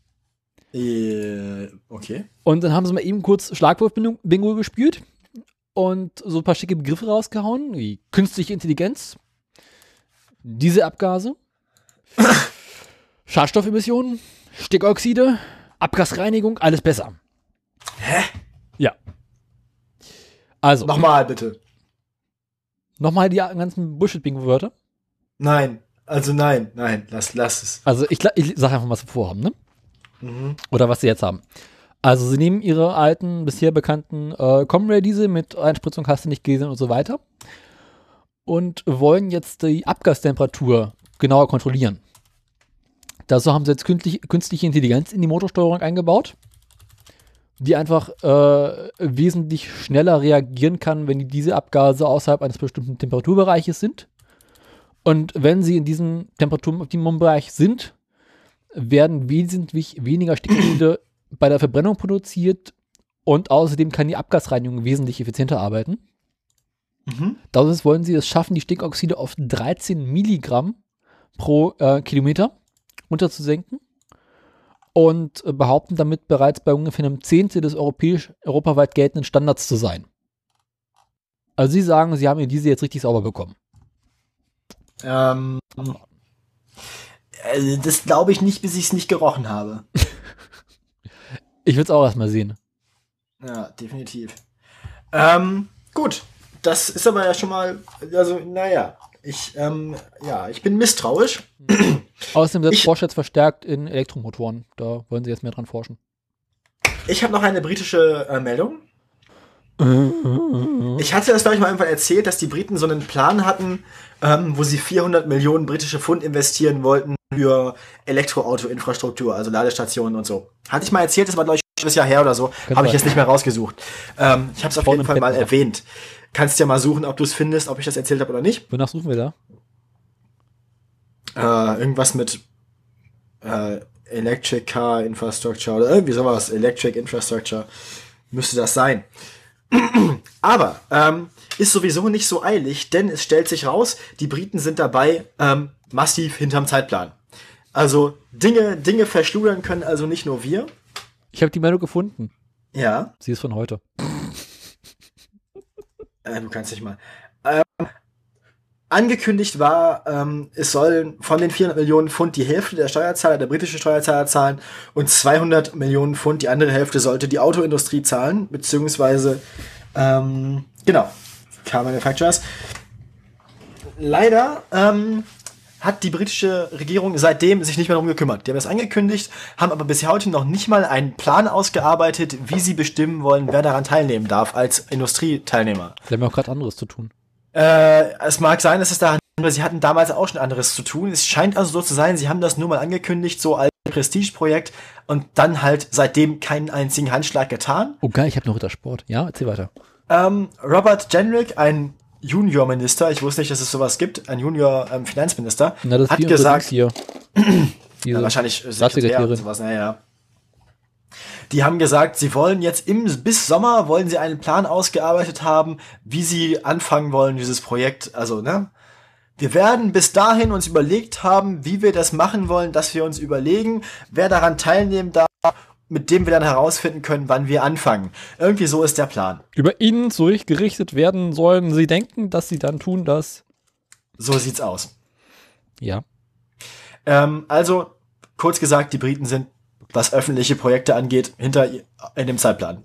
Äh, okay. Und dann haben sie mal eben kurz Schlagwort-Bingo gespielt und so ein paar schicke Begriffe rausgehauen, wie künstliche Intelligenz, diese Abgase, Schadstoffemissionen, Stickoxide, Abgasreinigung, alles besser. Hä? Ja. Also, Nochmal bitte. Nochmal die ganzen Bullshit-Bingo-Wörter. Nein, also nein, nein, lass, lass es. Also ich, ich sage einfach, was sie vorhaben, ne? Mhm. Oder was sie jetzt haben. Also sie nehmen ihre alten, bisher bekannten äh, Comrade-Diesel mit Einspritzung, hast du nicht gesehen und so weiter und wollen jetzt die Abgastemperatur genauer kontrollieren. Dazu haben sie jetzt künstlich, künstliche Intelligenz in die Motorsteuerung eingebaut, die einfach äh, wesentlich schneller reagieren kann, wenn die Dieselabgase außerhalb eines bestimmten Temperaturbereiches sind. Und wenn sie in diesem Temperaturoptimumbereich sind, werden wesentlich weniger Stickoxide bei der Verbrennung produziert und außerdem kann die Abgasreinigung wesentlich effizienter arbeiten. Mhm. Dadurch wollen sie es schaffen, die Stickoxide auf 13 Milligramm pro äh, Kilometer runterzusenken und äh, behaupten damit bereits bei ungefähr einem Zehntel des europäisch, europaweit geltenden Standards zu sein. Also sie sagen, sie haben ihr diese jetzt richtig sauber bekommen. Ähm, äh, das glaube ich nicht, bis ich es nicht gerochen habe. Ich will es auch erstmal sehen. Ja, definitiv. Ähm, gut, das ist aber ja schon mal, also, naja, ich, ähm, ja, ich bin misstrauisch. Außerdem Ich- Porsche jetzt verstärkt in Elektromotoren. Da wollen sie jetzt mehr dran forschen. Ich habe noch eine britische äh, Meldung. Ich hatte das, glaube ich, mal irgendwann erzählt, dass die Briten so einen Plan hatten, ähm, wo sie 400 Millionen britische Pfund investieren wollten für Elektroauto-Infrastruktur, also Ladestationen und so. Hatte ich mal erzählt, das war, glaube ich, ein halbes Jahr her oder so. Habe ich jetzt nicht mehr rausgesucht. Ähm, ich habe es auf jeden Fall mal erwähnt. Kannst ja mal suchen, ob du es findest, ob ich das erzählt habe oder nicht. Wonach suchen wir da? Äh, irgendwas mit äh, Electric Car Infrastructure oder irgendwie sowas. Electric Infrastructure müsste das sein. Aber ähm, ist sowieso nicht so eilig, denn es stellt sich raus, die Briten sind dabei ähm, massiv hinterm Zeitplan. Also Dinge, Dinge verschludern können also nicht nur wir. Ich habe die Meldung gefunden. Ja, Sie ist von heute. äh, du kannst dich mal. Ähm, angekündigt war, ähm, es sollen von den 400 Millionen Pfund die Hälfte der Steuerzahler, der britische Steuerzahler zahlen und 200 Millionen Pfund, die andere Hälfte sollte die Autoindustrie zahlen, beziehungsweise, ähm, genau, Car Manufacturers. Leider ähm, hat die britische Regierung seitdem sich nicht mehr darum gekümmert. Die haben es angekündigt, haben aber bis heute noch nicht mal einen Plan ausgearbeitet, wie sie bestimmen wollen, wer daran teilnehmen darf als Industrieteilnehmer. Sie haben ja auch gerade anderes zu tun. Äh, es mag sein, dass es daran, aber sie hatten damals auch schon anderes zu tun. Es scheint also so zu sein, sie haben das nur mal angekündigt, so als Prestigeprojekt und dann halt seitdem keinen einzigen Handschlag getan. Oh geil, ich habe noch Rittersport. Ja, erzähl weiter. Ähm, Robert Jenrick, ein Juniorminister, ich wusste nicht, dass es sowas gibt, ein Junior-Finanzminister, ist hat gesagt, hier. Diese, ja, wahrscheinlich Sekretär Staatssekretärin. und sowas, naja. Die haben gesagt, sie wollen jetzt im, bis Sommer wollen sie einen Plan ausgearbeitet haben, wie sie anfangen wollen, dieses Projekt, also, ne? Wir werden bis dahin uns überlegt haben, wie wir das machen wollen, dass wir uns überlegen, wer daran teilnehmen darf, mit dem wir dann herausfinden können, wann wir anfangen. Irgendwie so ist der Plan. Über ihnen zurückgerichtet werden sollen sie denken, dass sie dann tun das. So sieht's aus. Ja. Ähm, also, kurz gesagt, die Briten sind, was öffentliche Projekte angeht, hinter in dem Zeitplan.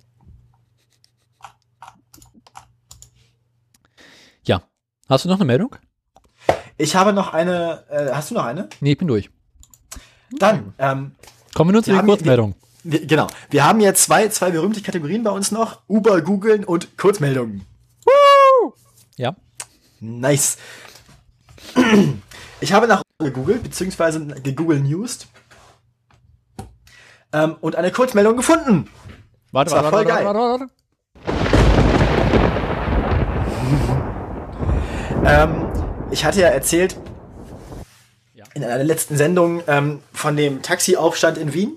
Ja. Hast du noch eine Meldung? Ich habe noch eine, äh, hast du noch eine? Nee, ich bin durch. Dann, ähm, Kommen wir nun zu den Kurzmeldungen. wir, genau. Wir haben jetzt zwei, zwei berühmte Kategorien bei uns noch. Uber, googeln und Kurzmeldungen. Ja. Nice. Ich habe nach gegoogelt, beziehungsweise gegoogelt Newsed. Ähm, und eine Kurzmeldung gefunden. Warte, Das war voll geil. warte. Ähm, ich hatte ja erzählt, Ja. in einer der letzten Sendung ähm, von dem Taxiaufstand in Wien.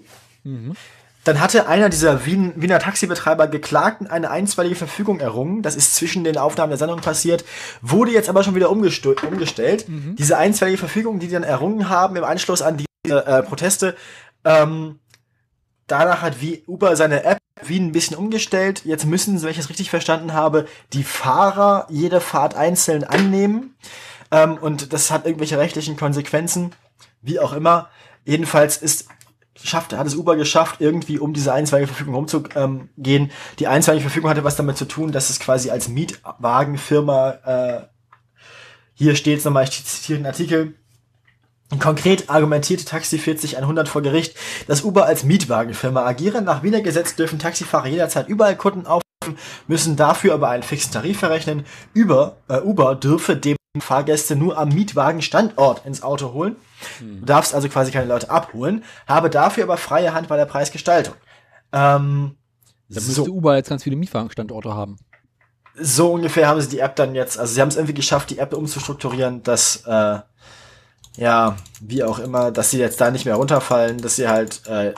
Dann hatte einer dieser Wien, Wiener Taxibetreiber geklagt und eine einstweilige Verfügung errungen. Das ist zwischen den Aufnahmen der Sendung passiert, wurde jetzt aber schon wieder umgestellt. Diese einstweilige Verfügung, die die dann errungen haben im Anschluss an diese äh, Proteste, ähm, danach hat wie Uber seine App Wien ein bisschen umgestellt. Jetzt müssen, wenn ich das richtig verstanden habe, die Fahrer jede Fahrt einzeln annehmen. Ähm, und das hat irgendwelche rechtlichen Konsequenzen, wie auch immer. Jedenfalls ist schafft, hat es Uber geschafft, irgendwie um diese einstweilige Verfügung rumzugehen. Die einstweilige Verfügung hatte was damit zu tun, dass es quasi als Mietwagenfirma äh, Hier steht es nochmal, ich zitiere den Artikel. Konkret argumentierte Taxi 40 vor Gericht, dass Uber als Mietwagenfirma agiere. Nach Wiener Gesetz dürfen Taxifahrer jederzeit überall Kunden aufrufen, müssen dafür aber einen fixen Tarif verrechnen. Über, äh, Uber dürfe dem Fahrgäste nur am Mietwagenstandort ins Auto holen. Du darfst also quasi keine Leute abholen, habe dafür aber freie Hand bei der Preisgestaltung. Ähm, Da müsste so, Uber jetzt ganz viele Mietwagenstandorte haben. so ungefähr haben sie die App dann jetzt, also sie haben es irgendwie geschafft, die App umzustrukturieren, dass, äh, ja, wie auch immer, dass sie jetzt da nicht mehr runterfallen, dass sie halt, äh,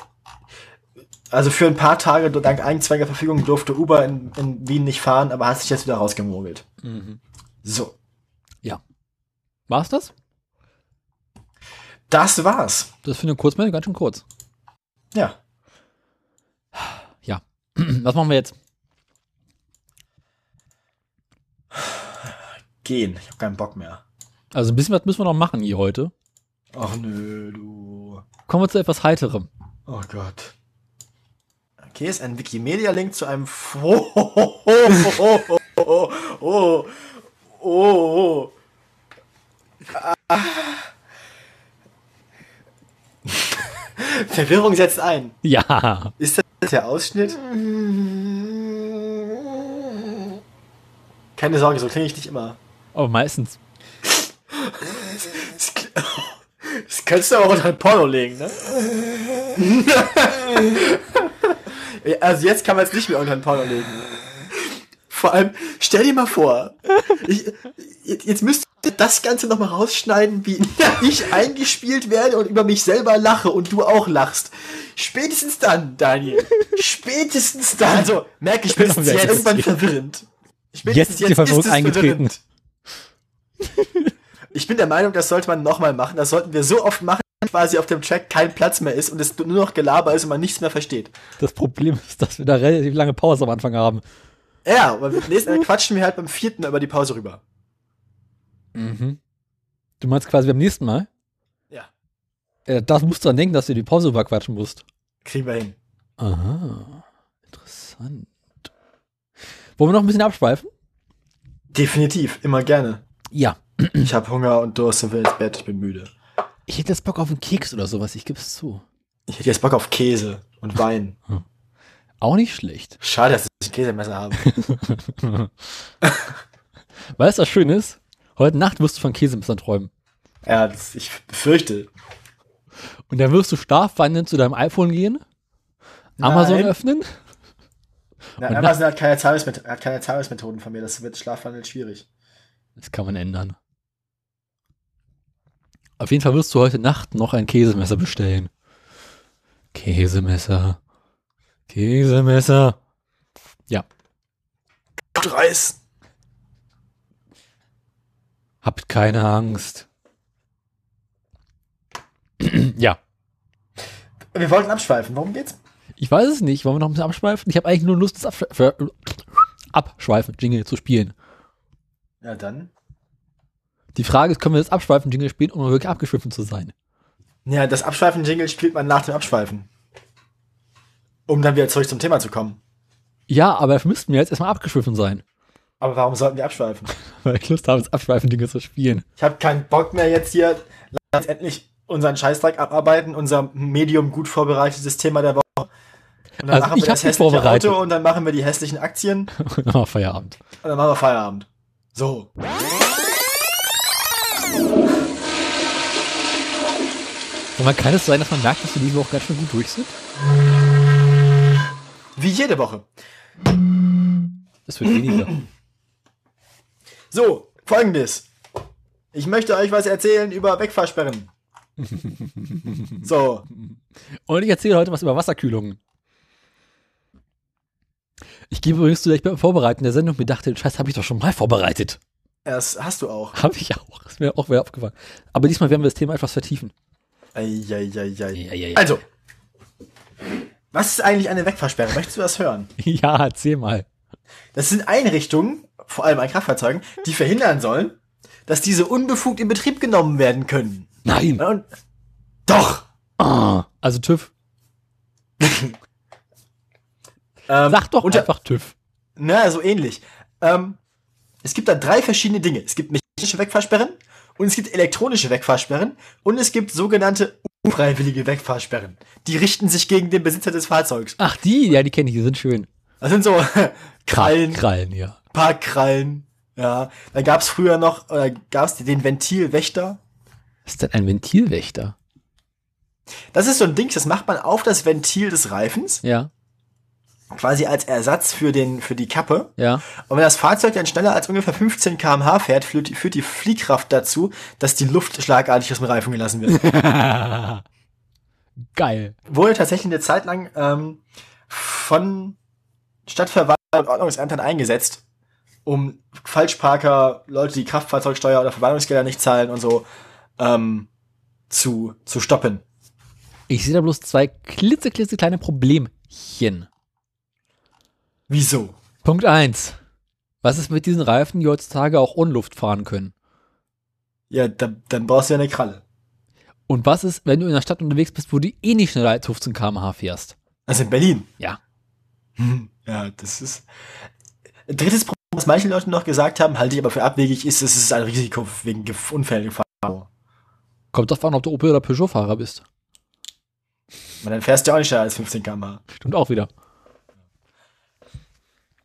also für ein paar Tage dank Eigenzwängerverfügung durfte Uber in, in Wien nicht fahren, aber hat sich jetzt wieder rausgemogelt. So, War's das? das war's. Das finde ich Kurzmeldung ganz schön kurz. Ja. Ja. Was machen wir jetzt? Gehen. Ich habe keinen Bock mehr. Also ein bisschen was müssen wir noch machen hier heute. Ach nö, du. Kommen wir zu etwas Heiterem. Oh Gott. Okay, ist ein Wikimedia-Link zu einem Fo oh, oh, oh, oh, oh. Ah. Verwirrung setzt ein. Ja. Ist das der Ausschnitt? Keine Sorge, so klinge ich nicht immer. Aber meistens. Das, könntest du aber auch unter ein Porno legen, ne? Also jetzt kann man es nicht mehr unter ein Porno legen. Vor allem, stell dir mal vor, ich, jetzt müsst ihr das Ganze nochmal rausschneiden, wie ich eingespielt werde und über mich selber lache und du auch lachst. Spätestens dann, Daniel. Spätestens dann. Also, merke ich, spätestens Jetzt irgendwann verwirrend. Jetzt ist die Verwirrung eingetreten. Ich bin der Meinung, das sollte man nochmal machen. Das sollten wir so oft machen, dass quasi auf dem Track kein Platz mehr ist und es nur noch Gelaber ist und man nichts mehr versteht. Das Problem ist, dass wir da relativ lange Pause am Anfang haben. Ja, aber wir nächsten Mal quatschen wir halt beim vierten über die Pause rüber. Mhm. Du meinst quasi beim nächsten Mal? Ja. Äh, das musst du dran denken, dass du die Pause überquatschen musst. Kriegen wir hin. Aha. Interessant. Wollen wir noch ein bisschen abschweifen? Definitiv, immer gerne. Ja. Ich habe Hunger und Durst und will ins Bett, ich bin müde. Ich hätte jetzt Bock auf einen Keks oder sowas, ich geb's zu. Ich hätte jetzt Bock auf Käse und Wein. Auch nicht schlecht. Schade, dass ich ein Käsemesser habe. Weißt du, was schön ist? Heute Nacht wirst du von Käsemessern träumen. Ja, das, ich befürchte. Und dann wirst du schlafwandelnd zu deinem iPhone gehen, Amazon Nein. öffnen. Und Amazon hat keine, Zahlungsmet hat keine Zahlungsmethoden von mir, das wird Schlafwandel schwierig. Das kann man ändern. Auf jeden Fall wirst du heute Nacht noch ein Käsemesser bestellen. Käsemesser. Käsemesser. Ja. Reis. Habt keine Angst. ja. Wir wollten abschweifen, worum geht's? Ich weiß es nicht. Wollen wir noch ein bisschen abschweifen? Ich habe eigentlich nur Lust, das Abschwe Abschweifen-Jingle zu spielen. Ja, dann. Die Frage ist, können wir das Abschweifen-Jingle spielen, um wirklich abgeschwiffen zu sein? Ja, das Abschweifen-Jingle spielt man nach dem Abschweifen. Um dann wieder zurück zum Thema zu kommen. Ja, aber dafür müssten wir jetzt erstmal abgeschwiffen sein. Aber warum sollten wir abschweifen? Weil ich Lust habe, das Abschweifen-Jingle zu spielen. Ich habe keinen Bock mehr jetzt hier. Lass uns endlich unseren Scheißdreck abarbeiten, unser Medium gut vorbereitetes Thema der Woche. Und dann Also machen ich wir das hässliche. Auto und dann machen wir die hässlichen Aktien Und dann machen wir Feierabend. und dann machen wir Feierabend. So. Und man kann es sein, dass man merkt, dass wir diese Woche ganz schön gut durch sind? Wie jede Woche. Das wird weniger. So, folgendes. Ich möchte euch was erzählen über Wegfahrsperren. So, Und ich erzähle heute was über Wasserkühlungen. Ich gebe übrigens zu, ich beim Vorbereiten der Sendung mir dachte, den Scheiß habe ich doch schon mal vorbereitet. das hast du auch. Habe ich auch. Ist mir auch wieder aufgefallen. Aber diesmal werden wir das Thema etwas vertiefen. Eieieiei. Also, was ist eigentlich eine Wegfahrsperre? Möchtest du das hören? Ja, erzähl mal. Das sind Einrichtungen, vor allem an Kraftfahrzeugen, die verhindern sollen, dass diese unbefugt in Betrieb genommen werden können. Nein. Und doch! Ah, also TÜV. Ähm, Sag doch unter, einfach TÜV. Na, so ähnlich. Ähm, Es gibt da drei verschiedene Dinge. Es gibt mechanische Wegfahrsperren und es gibt elektronische Wegfahrsperren und es gibt sogenannte unfreiwillige Wegfahrsperren. Die richten sich gegen den Besitzer des Fahrzeugs. Ach, die, ja, die kenne ich, die sind schön. Das sind so Krallen, Krallen, ja. Parkkrallen. Ja, da gab's früher noch, oder gab's den Ventilwächter. Was ist denn ein Ventilwächter? Das ist so ein Ding, das macht man auf das Ventil des Reifens, Ja, quasi als Ersatz für den, für die Kappe. ja. Und wenn das Fahrzeug dann schneller als ungefähr 15 km/h fährt, führt, die- führt die Fliehkraft dazu, dass die Luft schlagartig aus dem Reifen gelassen wird. Geil. Wurde tatsächlich eine Zeit lang ähm, von Stadtverwaltung und Ordnungsämtern eingesetzt, um Falschparker, Leute, die Kraftfahrzeugsteuer oder Verwaltungsgelder nicht zahlen und so, ähm, zu, zu stoppen. Ich sehe da bloß zwei klitzeklitzekleine kleine Problemchen. Wieso? Punkt eins. Was ist mit diesen Reifen, die heutzutage auch Unluft fahren können? Ja, da, dann brauchst du ja eine Kralle. Und was ist, wenn du in der Stadt unterwegs bist, wo du eh nicht schneller als 15 km/h fährst? Also in Berlin. Ja. Hm, Ja, das ist. Drittes Problem, was manche Leute noch gesagt haben, halte ich aber für abwegig, ist, es ist ein Risiko wegen Gef- Unfällen gefahren. Kommt drauf an, ob du Opel oder Peugeot-Fahrer bist. Und dann fährst du auch nicht schneller als 15 km/h. Stimmt auch wieder.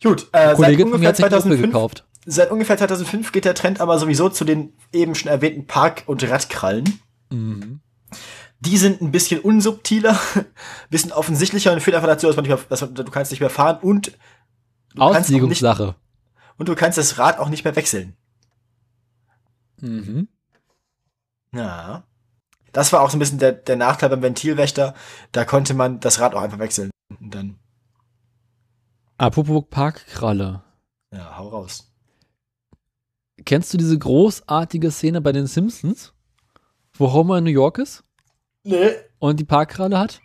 Gut, äh, Eine seit ungefähr, hat sich einen Opel 2005, gekauft. seit ungefähr 2005 geht der Trend aber sowieso zu den eben schon erwähnten Park- und Radkrallen. Mhm. Die sind ein bisschen unsubtiler, bisschen offensichtlicher und führen einfach dazu, dass man nicht mehr, dass man, du kannst nicht mehr fahren und du, kannst auch nicht, Auslegungssache. und du kannst das Rad auch nicht mehr wechseln. Mhm. Ja. Das war auch so ein bisschen der, der Nachteil beim Ventilwächter. Da konnte man das Rad auch einfach wechseln. Und dann, Apropos Parkkralle. ja, hau raus. Kennst du diese großartige Szene bei den Simpsons, wo Homer in New York ist Nee, und die Parkkralle hat?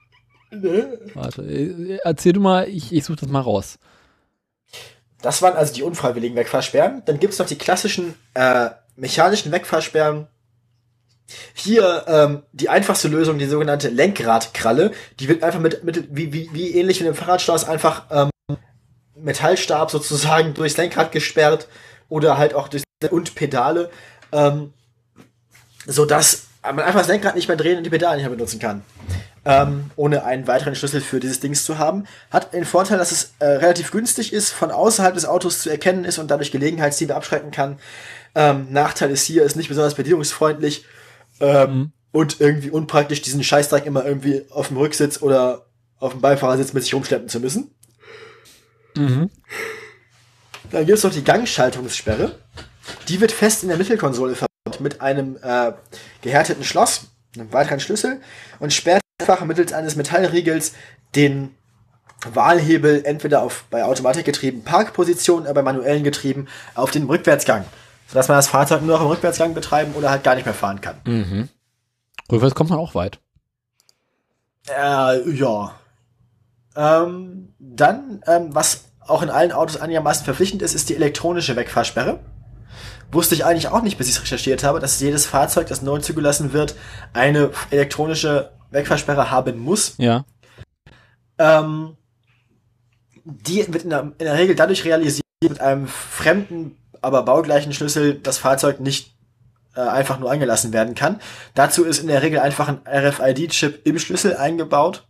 nee. Warte, äh, erzähl du mal, ich, ich suche das mal raus. Das waren also die unfreiwilligen Wegfahrsperren. Dann gibt's noch die klassischen äh, mechanischen Wegfahrsperren. Hier ähm, die einfachste Lösung, die sogenannte Lenkradkralle. Die wird einfach mit, mit wie, wie, wie ähnlich wie im Fahrradschloss einfach ähm, Metallstab sozusagen durchs Lenkrad gesperrt oder halt auch durch und Pedale, ähm, so dass man einfach das Lenkrad nicht mehr drehen und die Pedale nicht mehr benutzen kann. Ähm, ohne einen weiteren Schlüssel für dieses Dings zu haben. Hat den Vorteil, dass es äh, relativ günstig ist, von außerhalb des Autos zu erkennen ist und dadurch Gelegenheitsdiebe abschrecken kann. Ähm, Nachteil ist hier, ist nicht besonders bedienungsfreundlich ähm, und irgendwie unpraktisch, diesen Scheißdreck immer irgendwie auf dem Rücksitz oder auf dem Beifahrersitz mit sich rumschleppen zu müssen. Mhm. Dann gibt es noch die Gangschaltungssperre. Die wird fest in der Mittelkonsole verbaut mit einem äh, gehärteten Schloss, einem weiteren Schlüssel und sperrt einfach mittels eines Metallriegels den Wahlhebel entweder auf bei Automatikgetrieben Parkposition oder bei manuellen Getrieben auf den Rückwärtsgang, sodass man das Fahrzeug nur noch im Rückwärtsgang betreiben oder halt gar nicht mehr fahren kann. Mhm. Rückwärts kommt man auch weit. Äh, ja. Ähm, dann, ähm, was auch in allen Autos einigermaßen verpflichtend ist, ist die elektronische Wegfahrsperre. Wusste ich eigentlich auch nicht, bis ich es recherchiert habe, dass jedes Fahrzeug, das neu zugelassen wird, eine elektronische Wegfahrsperre haben muss. Ja. Ähm, die wird in der, in der Regel dadurch realisiert, mit einem fremden, aber baugleichen Schlüssel das Fahrzeug nicht äh, einfach nur angelassen werden kann. Dazu ist in der Regel einfach ein RFID-Chip im Schlüssel eingebaut.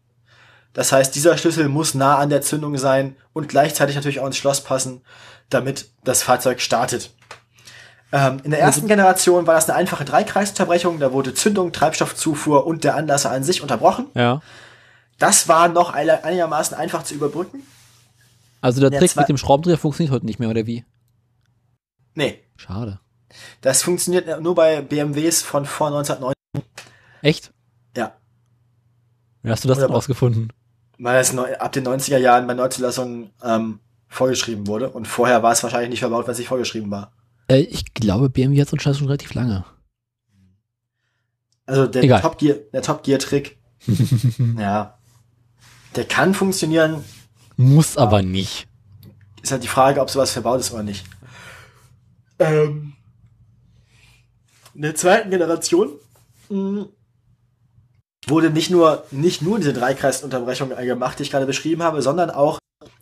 Das heißt, dieser Schlüssel muss nah an der Zündung sein und gleichzeitig natürlich auch ins Schloss passen, damit das Fahrzeug startet. Ähm, in der ersten Generation war das eine einfache Dreikreisunterbrechung. Da wurde Zündung, Treibstoffzufuhr und der Anlasser an sich unterbrochen. Ja. Das war noch einigermaßen einfach zu überbrücken. Also der Ja, Trick mit dem Schraubendreher funktioniert heute nicht mehr, oder wie? Nee, Schade. das funktioniert nur bei BMWs von vor 1990. Echt? Ja, Wie hast du das Oder denn was? rausgefunden? Weil es ab den 90er Jahren bei Neuzulassungen ähm, vorgeschrieben wurde. Und vorher war es wahrscheinlich nicht verbaut, es nicht vorgeschrieben war. Äh, ich glaube, BMW hat so einen Scheiß schon relativ lange. Also der Egal. Top Gear, der Top Gear Trick, ja, der kann funktionieren. Muss aber nicht. Ist halt die Frage, ob sowas verbaut ist oder nicht. Ähm, in der zweiten Generation mh, wurde nicht nur, nicht nur diese Dreikreisunterbrechung gemacht, die ich gerade beschrieben habe, sondern auch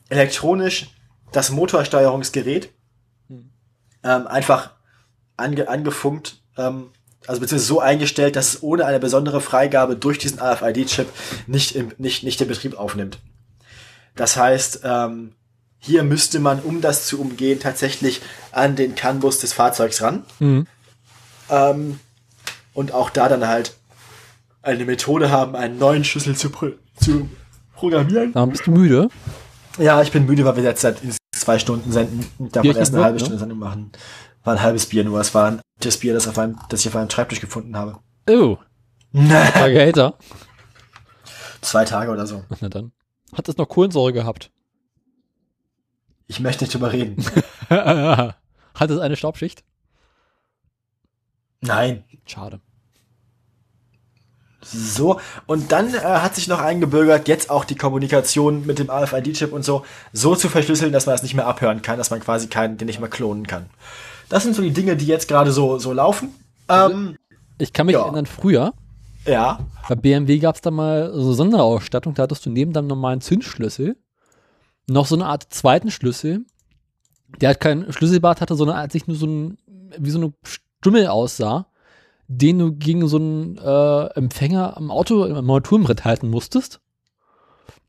elektronisch das Motorsteuerungsgerät ähm, einfach ange angefunkt, ähm, also beziehungsweise so eingestellt, dass es ohne eine besondere Freigabe durch diesen RFID-Chip nicht, im, nicht, nicht den Betrieb aufnimmt. Das heißt, ähm, hier müsste man, um das zu umgehen, tatsächlich an den CAN-Bus des Fahrzeugs ran. Mhm. Ähm, und auch da dann halt eine Methode haben, einen neuen Schlüssel zu, pro zu programmieren. Da bist du müde. Ja, ich bin müde, weil wir jetzt seit zwei Stunden senden und davon erst eine halbe ne? Stunde Sendung machen. War ein halbes Bier nur. Es war ein altes Bier, das, auf einem, das ich auf einem Schreibtisch gefunden habe. Oh, Tage Hater. Zwei Tage oder so. Na dann. Hat es noch Kohlensäure gehabt? Ich möchte nicht drüber reden. Hat es eine Staubschicht? Nein. Schade. So, und dann äh, hat sich noch eingebürgert, jetzt auch die Kommunikation mit dem RFID-Chip und so, so zu verschlüsseln, dass man es nicht mehr abhören kann, dass man quasi keinen, den nicht mehr klonen kann. Das sind so die Dinge, die jetzt gerade so, so laufen. Ähm, Ich kann mich Ja. erinnern, früher, ja. bei BMW gab es da mal so Sonderausstattung, da hattest du neben deinem normalen Zündschlüssel noch so eine Art zweiten Schlüssel, der halt kein Schlüsselbart hatte, sondern als sich nur so ein, wie so eine Stummel aussah, den du gegen so einen äh, Empfänger am Auto, im Armaturenbrett halten musstest.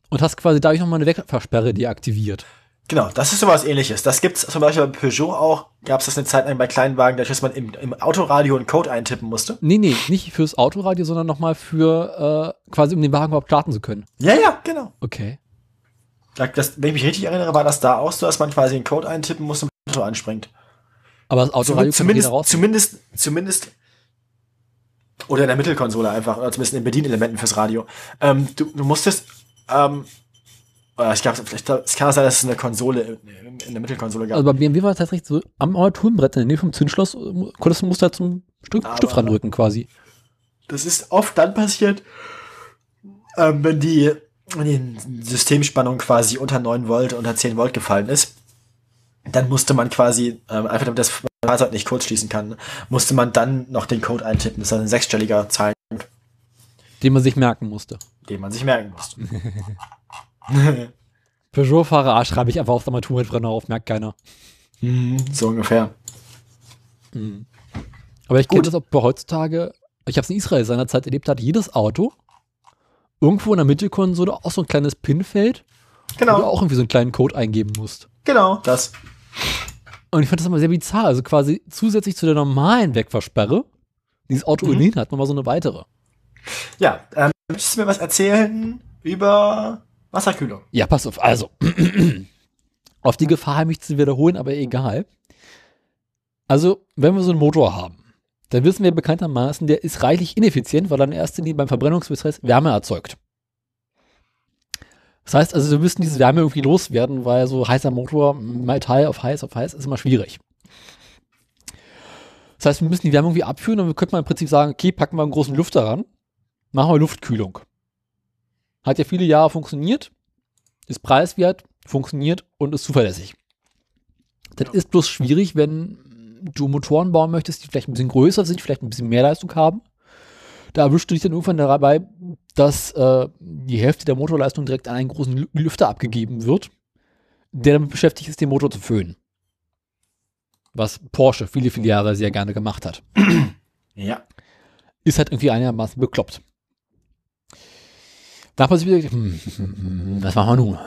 Und hast quasi dadurch nochmal eine Wegversperre deaktiviert. Genau, das ist sowas ähnliches. Das gibt's zum Beispiel bei Peugeot auch. Gab es das eine Zeit lang bei Kleinwagen, dass man im, im Autoradio einen Code eintippen musste? Nee, nee, nicht fürs Autoradio, sondern nochmal für äh, quasi, um den Wagen überhaupt starten zu können. Ja, ja, genau. Okay. Da- Das, wenn ich mich richtig erinnere, war das da auch so, dass man quasi einen Code eintippen musste und das Auto anspringt. Aber das Autoradio Zum, kann zumindest, zumindest, zumindest, oder in der Mittelkonsole einfach, oder zumindest in den Bedienelementen fürs Radio. Ähm, du, du musstest, ähm, oder ich glaube, vielleicht, es kann sein, dass es eine Konsole in, in der Mittelkonsole gab. Also bei BMW war es tatsächlich so, am Armaturenbrett in der Nähe vom Zündschloss äh, konntest du musst du halt zum Stück, Aber- Stift randrücken quasi. Das ist oft dann passiert, ähm, wenn die, wenn die Systemspannung quasi unter 9 Volt, unter 10 Volt gefallen ist. Dann musste man quasi, ähm, einfach damit das Fahrzeug nicht kurz schließen kann, musste man dann noch den Code eintippen. Das ist ein sechsstelliger Zahl, Den man sich merken musste. den man sich merken musste. Peugeot-Fahrer A schreibe ich einfach aufs Armaturenbrett auf, merkt keiner. so ungefähr. Aber ich kenne das auch bei heutzutage, ich habe es in Israel seinerzeit erlebt, hat jedes Auto irgendwo in der Mittelkonsole auch so ein kleines Pinfeld, wo du Genau, auch irgendwie so einen kleinen Code eingeben musst. genau, das. Und ich fand das immer sehr bizarr. Also quasi zusätzlich zu der normalen Wegversperre, die das Auto Mhm. hat, nochmal so eine weitere. Ja, ähm, möchtest du mir was erzählen über Wasserkühlung? Ja, pass auf. Also, auf die Gefahr, mich zu wiederholen, aber egal. Also, wenn wir so einen Motor haben, dann wissen wir bekanntermaßen, der ist reichlich ineffizient, weil er in erster Linie beim Verbrennungsprozess Wärme erzeugt. Das heißt also, wir müssen diese Wärme irgendwie loswerden, weil so heißer Motor, Metall auf heiß auf heiß, ist immer schwierig. Das heißt, wir müssen die Wärme irgendwie abführen und wir könnten mal im Prinzip sagen, okay, packen wir einen großen Lüfter ran, machen wir Luftkühlung. Hat ja viele Jahre funktioniert, ist preiswert, funktioniert und ist zuverlässig. Das Ja. ist bloß schwierig, wenn du Motoren bauen möchtest, die vielleicht ein bisschen größer sind, vielleicht ein bisschen mehr Leistung haben. Da erwischst du dich dann irgendwann dabei, dass äh, die Hälfte der Motorleistung direkt an einen großen Lü- Lüfter abgegeben wird, der damit beschäftigt ist, den Motor zu föhnen. Was Porsche viele, viele Jahre sehr gerne gemacht hat. Ja. Ist halt irgendwie einigermaßen bekloppt. Da hat man sich wieder gedacht, hm, hm, hm, was machen wir nun?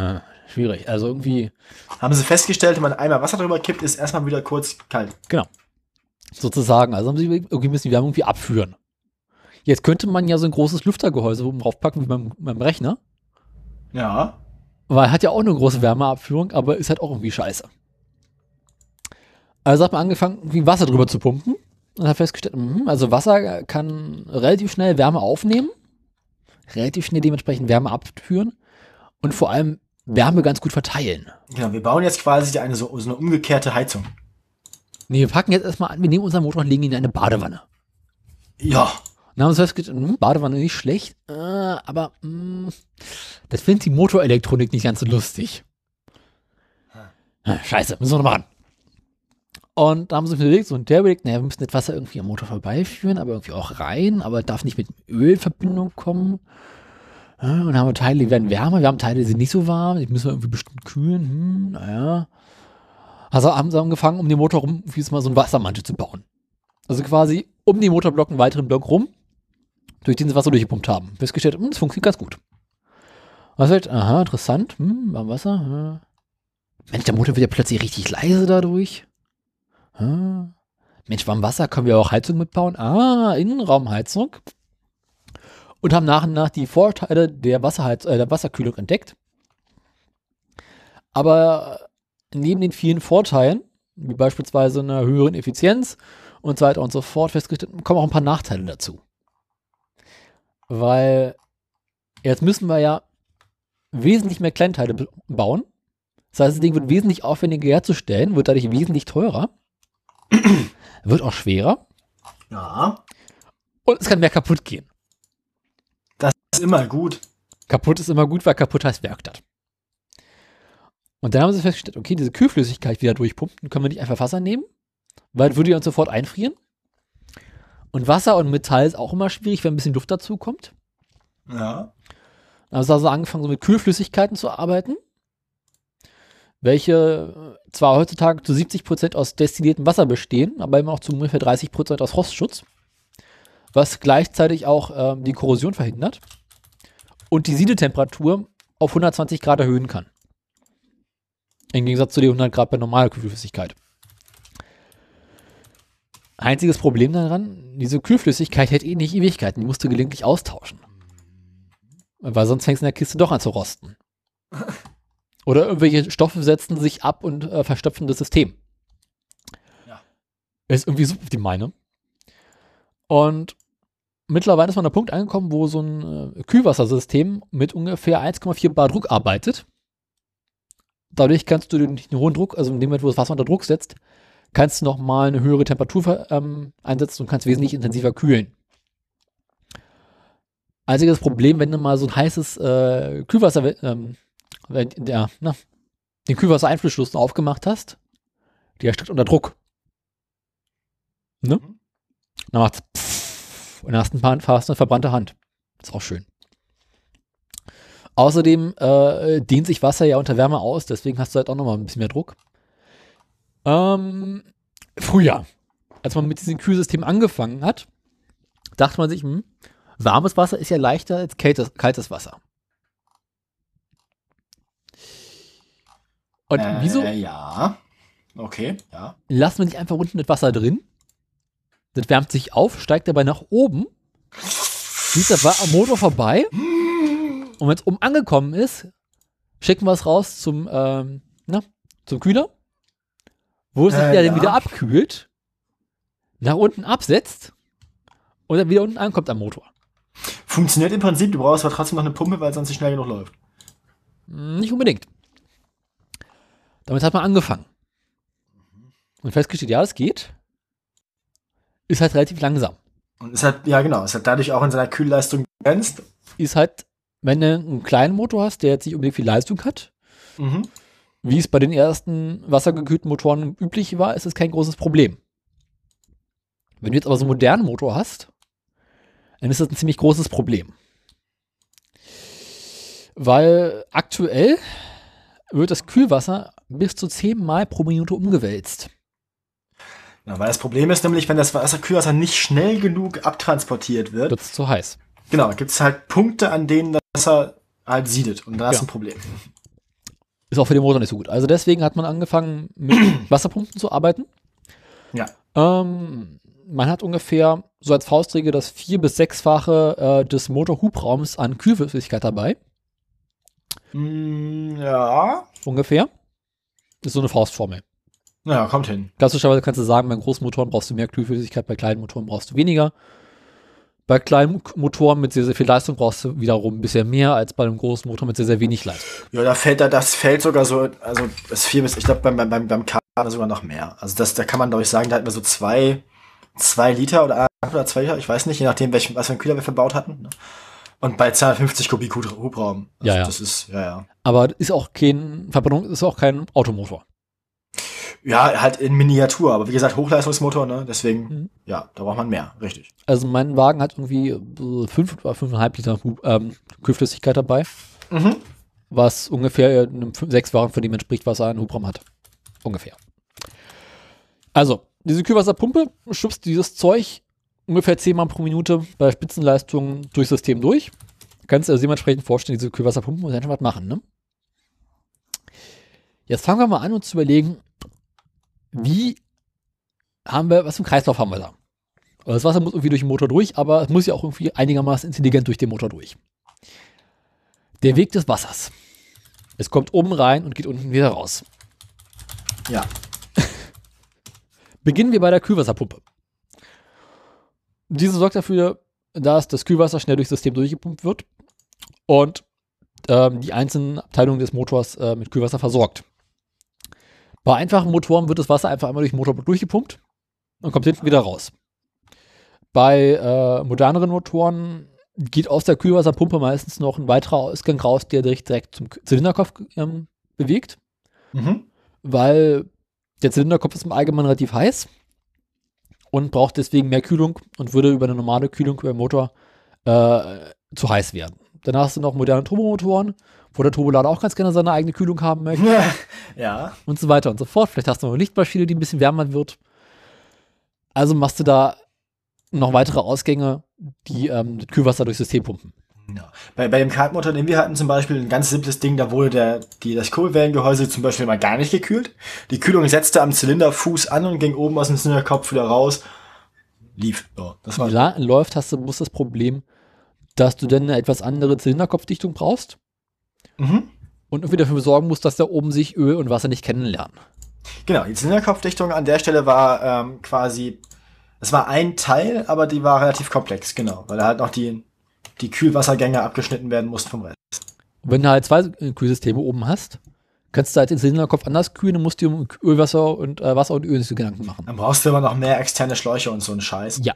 Äh, Schwierig. Also irgendwie, Haben sie festgestellt, wenn man einmal Wasser drüber kippt, ist erstmal wieder kurz kalt. genau. Sozusagen. Also haben sie irgendwie müssen die Wärme irgendwie abführen. Jetzt könnte man ja so ein großes Lüftergehäuse oben draufpacken wie beim, beim Rechner. Ja. Weil er hat ja auch eine große Wärmeabführung, aber ist halt auch irgendwie scheiße. Also hat man angefangen, irgendwie Wasser drüber zu pumpen und hat festgestellt, mhm, also Wasser kann relativ schnell Wärme aufnehmen, relativ schnell dementsprechend Wärme abführen und vor allem Wärme ganz gut verteilen. Genau, wir bauen jetzt quasi eine so, so eine umgekehrte Heizung. Nee, wir packen jetzt erstmal an, wir nehmen unseren Motor und legen ihn in eine Badewanne. Ja. Und haben wir festgestellt, hm, Badewanne nicht schlecht, äh, aber mh, das findet die Motorelektronik nicht ganz so lustig. Ah, Scheiße, müssen wir noch machen. Und da haben sie sich überlegt, so und der überlegt, naja, wir müssen das Wasser irgendwie am Motor vorbeiführen, aber irgendwie auch rein, aber darf nicht mit Öl in Verbindung kommen. Ja, Und dann haben wir Teile, die werden wärmer, wir haben Teile, die sind nicht so warm, die müssen wir irgendwie bestimmt kühlen. Hm, naja. Also haben sie angefangen, um den Motor rum, wie es mal so ein Wassermantel zu bauen. Also quasi um den Motorblock einen weiteren Block rum, durch den sie Wasser durchgepumpt haben. Festgestellt, hm, das funktioniert ganz gut. Was halt, aha, interessant, hm, warm Wasser. Ja. Mensch, der Motor wird ja plötzlich richtig leise dadurch. Ah. Mensch, warm Wasser können wir auch Heizung mitbauen. Ah, Innenraumheizung. Und haben nach und nach die Vorteile der, Wasserheiz äh, der Wasserkühlung entdeckt. Aber neben den vielen Vorteilen, wie beispielsweise einer höheren Effizienz und so weiter und so fort, festgestellt, kommen auch ein paar Nachteile dazu. Weil jetzt müssen wir ja wesentlich mehr Kleinteile bauen. Das heißt, das Ding wird wesentlich aufwendiger herzustellen, wird dadurch wesentlich teurer, wird auch schwerer Ja. und es kann mehr kaputt gehen. Das ist immer gut. Kaputt ist immer gut, weil kaputt heißt Werkstatt. Und dann haben sie festgestellt, okay, diese Kühlflüssigkeit wieder durchpumpen, können wir nicht einfach Wasser nehmen, weil das würde ja uns sofort einfrieren. Und Wasser und Metall ist auch immer schwierig, wenn ein bisschen Luft dazu kommt. Ja. Dann haben sie also angefangen, so mit Kühlflüssigkeiten zu arbeiten, welche zwar heutzutage zu 70% aus destilliertem Wasser bestehen, aber immer auch zu ungefähr 30% aus Frostschutz, was gleichzeitig auch ähm, die Korrosion verhindert und die Siedetemperatur auf 120 Grad erhöhen kann. Im Gegensatz zu den 100 Grad bei normaler Kühlflüssigkeit. Einziges Problem daran, diese Kühlflüssigkeit hält eh nicht Ewigkeiten, die musst du gelegentlich austauschen. Weil sonst fängst du in der Kiste doch an zu rosten. Oder irgendwelche Stoffe setzen sich ab und äh, verstopfen das System. Ja. Ist irgendwie suboptimal, ne? Und mittlerweile ist man an der Punkt angekommen, wo so ein äh, Kühlwassersystem mit ungefähr 1,4 Bar Druck arbeitet. Dadurch kannst du den, den hohen Druck, also in dem Moment, wo das Wasser unter Druck setzt, kannst du nochmal eine höhere Temperatur ähm, einsetzen und kannst wesentlich intensiver kühlen. Einziges Problem, wenn du mal so ein heißes äh, Kühlwasser, ähm, wenn, ja, na, den Kühlwassereinflussschluss aufgemacht hast, der steht unter Druck. Ne? Mhm. Dann macht's pfff, und dann hast du ein paar, hast eine verbrannte Hand. Ist auch schön. Außerdem äh, dehnt sich Wasser ja unter Wärme aus, deswegen hast du halt auch nochmal ein bisschen mehr Druck. Ähm, früher, als man mit diesem Kühlsystem angefangen hat, dachte man sich, hm, warmes Wasser ist ja leichter als kaltes, kaltes Wasser. Und äh, wieso Ja. Okay, ja. lassen wir nicht einfach unten das Wasser drin? Das wärmt sich auf, steigt dabei nach oben, zieht der Wa- Motor vorbei und wenn es oben angekommen ist, schicken wir es raus zum, ähm, na, zum Kühler, wo es sich Äh, ja dann wieder abkühlt, nach unten absetzt und dann wieder unten ankommt am Motor. Funktioniert im Prinzip, du brauchst aber trotzdem noch eine Pumpe, weil sonst nicht schnell genug läuft. Nicht unbedingt. Damit hat man angefangen. Und festgestellt, ja, es geht. Ist halt relativ langsam. Und ist halt, ja genau, ist halt dadurch auch in seiner Kühlleistung begrenzt. Ist halt, wenn du einen kleinen Motor hast, der jetzt nicht unbedingt viel Leistung hat, Mhm. Wie es bei den ersten wassergekühlten Motoren üblich war, ist es kein großes Problem. Wenn du jetzt aber so einen modernen Motor hast, dann ist das ein ziemlich großes Problem. Weil aktuell wird das Kühlwasser bis zu 10 Mal pro Minute umgewälzt. Ja, weil das Problem ist nämlich, wenn das Wasser, Kühlwasser nicht schnell genug abtransportiert wird, Wird es zu heiß. genau, gibt es halt Punkte, an denen das Wasser halt siedet. Und da ist Ja. ein Problem. Ist auch für den Motor nicht so gut. Also deswegen hat man angefangen, mit Wasserpumpen zu arbeiten. Ja. Ähm, man hat ungefähr so als Faustregel das vier- bis sechsfache äh, des Motorhubraums an Kühlflüssigkeit dabei. Mm, ja. Ungefähr. Ist so eine Faustformel. Naja, kommt hin. Klassischerweise kannst du sagen, bei großen Motoren brauchst du mehr Kühlflüssigkeit, bei kleinen Motoren brauchst du weniger. Bei kleinen Motoren mit sehr, sehr viel Leistung brauchst du wiederum ein bisschen mehr als bei einem großen Motor mit sehr, sehr wenig Leistung. Ja, da fällt da, das fällt sogar so, also das vier bis, ich glaube beim, beim, beim K sogar noch mehr. Also das, da kann man, glaube ich, sagen, da hat man so zwei, zwei Liter oder, oder zwei Liter, ich weiß nicht, je nachdem, welchen, was für einen Kühler wir verbaut hatten. Ne? Und bei 250 Kubik Hub- Hubraum. Also Ja, ja. Das ist, ja, ja. Aber ist auch kein Verbrennung, ist auch kein Automotor. Ja, halt in Miniatur, aber wie gesagt, Hochleistungsmotor, ne? Deswegen, Mhm. ja, da braucht man mehr, richtig. Also mein Wagen hat irgendwie fünf oder fünfeinhalb Liter Hu- ähm, Kühlflüssigkeit dabei, Mhm. was ungefähr einem fün- sechsfachen von dem entspricht, was er einen Hubraum hat. Ungefähr. Also, diese Kühlwasserpumpe schubst dieses Zeug ungefähr 10 Mal pro Minute bei Spitzenleistungen durchs System durch. Kannst du also dementsprechend vorstellen, diese Kühlwasserpumpen muss einfach was machen, ne? Jetzt fangen wir mal an, uns zu überlegen, wie haben wir, was für einen Kreislauf haben wir da? Also Das Wasser muss irgendwie durch den Motor durch, aber es muss ja auch irgendwie einigermaßen intelligent durch den Motor durch. Der Weg des Wassers. Es kommt oben rein und geht unten wieder raus. Ja. Beginnen wir bei der Kühlwasserpumpe. Diese sorgt dafür, dass das Kühlwasser schnell durchs System durchgepumpt wird und ähm, die einzelnen Abteilungen des Motors äh, mit Kühlwasser versorgt. Bei einfachen Motoren wird das Wasser einfach einmal durch den Motor durchgepumpt und kommt hinten wieder raus. Bei äh, moderneren Motoren geht aus der Kühlwasserpumpe meistens noch ein weiterer Ausgang raus, der direkt, direkt zum Zylinderkopf ähm, bewegt, Mhm. weil der Zylinderkopf ist im Allgemeinen relativ heiß und braucht deswegen mehr Kühlung und würde über eine normale Kühlung über den Motor äh, zu heiß werden. Danach hast du noch moderne Turbomotoren, wo der Turbolader auch ganz gerne seine eigene Kühlung haben möchte ja. und so weiter und so fort. Vielleicht hast du noch eine Lichtmaschine, die ein bisschen wärmer wird. Also machst du da noch weitere Ausgänge, die ähm, das Kühlwasser durchs System pumpen. Ja. Bei, bei dem Kartmotor, den wir hatten, zum Beispiel ein ganz simples Ding, da wurde der, die, das Kurbelwellengehäuse zum Beispiel mal gar nicht gekühlt. Die Kühlung setzte am Zylinderfuß an und ging oben aus dem Zylinderkopf wieder raus. Lief. Ja, das war läuft, hast du bloß das Problem, dass du dann eine etwas andere Zylinderkopfdichtung brauchst mhm. und irgendwie dafür sorgen musst, dass da oben sich Öl und Wasser nicht kennenlernen. Genau, die Zylinderkopfdichtung an der Stelle war ähm, quasi, es war ein Teil, aber die war relativ komplex, genau, weil da halt noch die, die Kühlwassergänge abgeschnitten werden mussten vom Rest. Und wenn du halt zwei äh, Kühlsysteme oben hast, kannst du halt den Zylinderkopf anders kühlen und musst dir um Ölwasser und äh, Wasser und Öl nicht so Gedanken machen. Dann brauchst du immer noch mehr externe Schläuche und so einen Scheiß. Ja.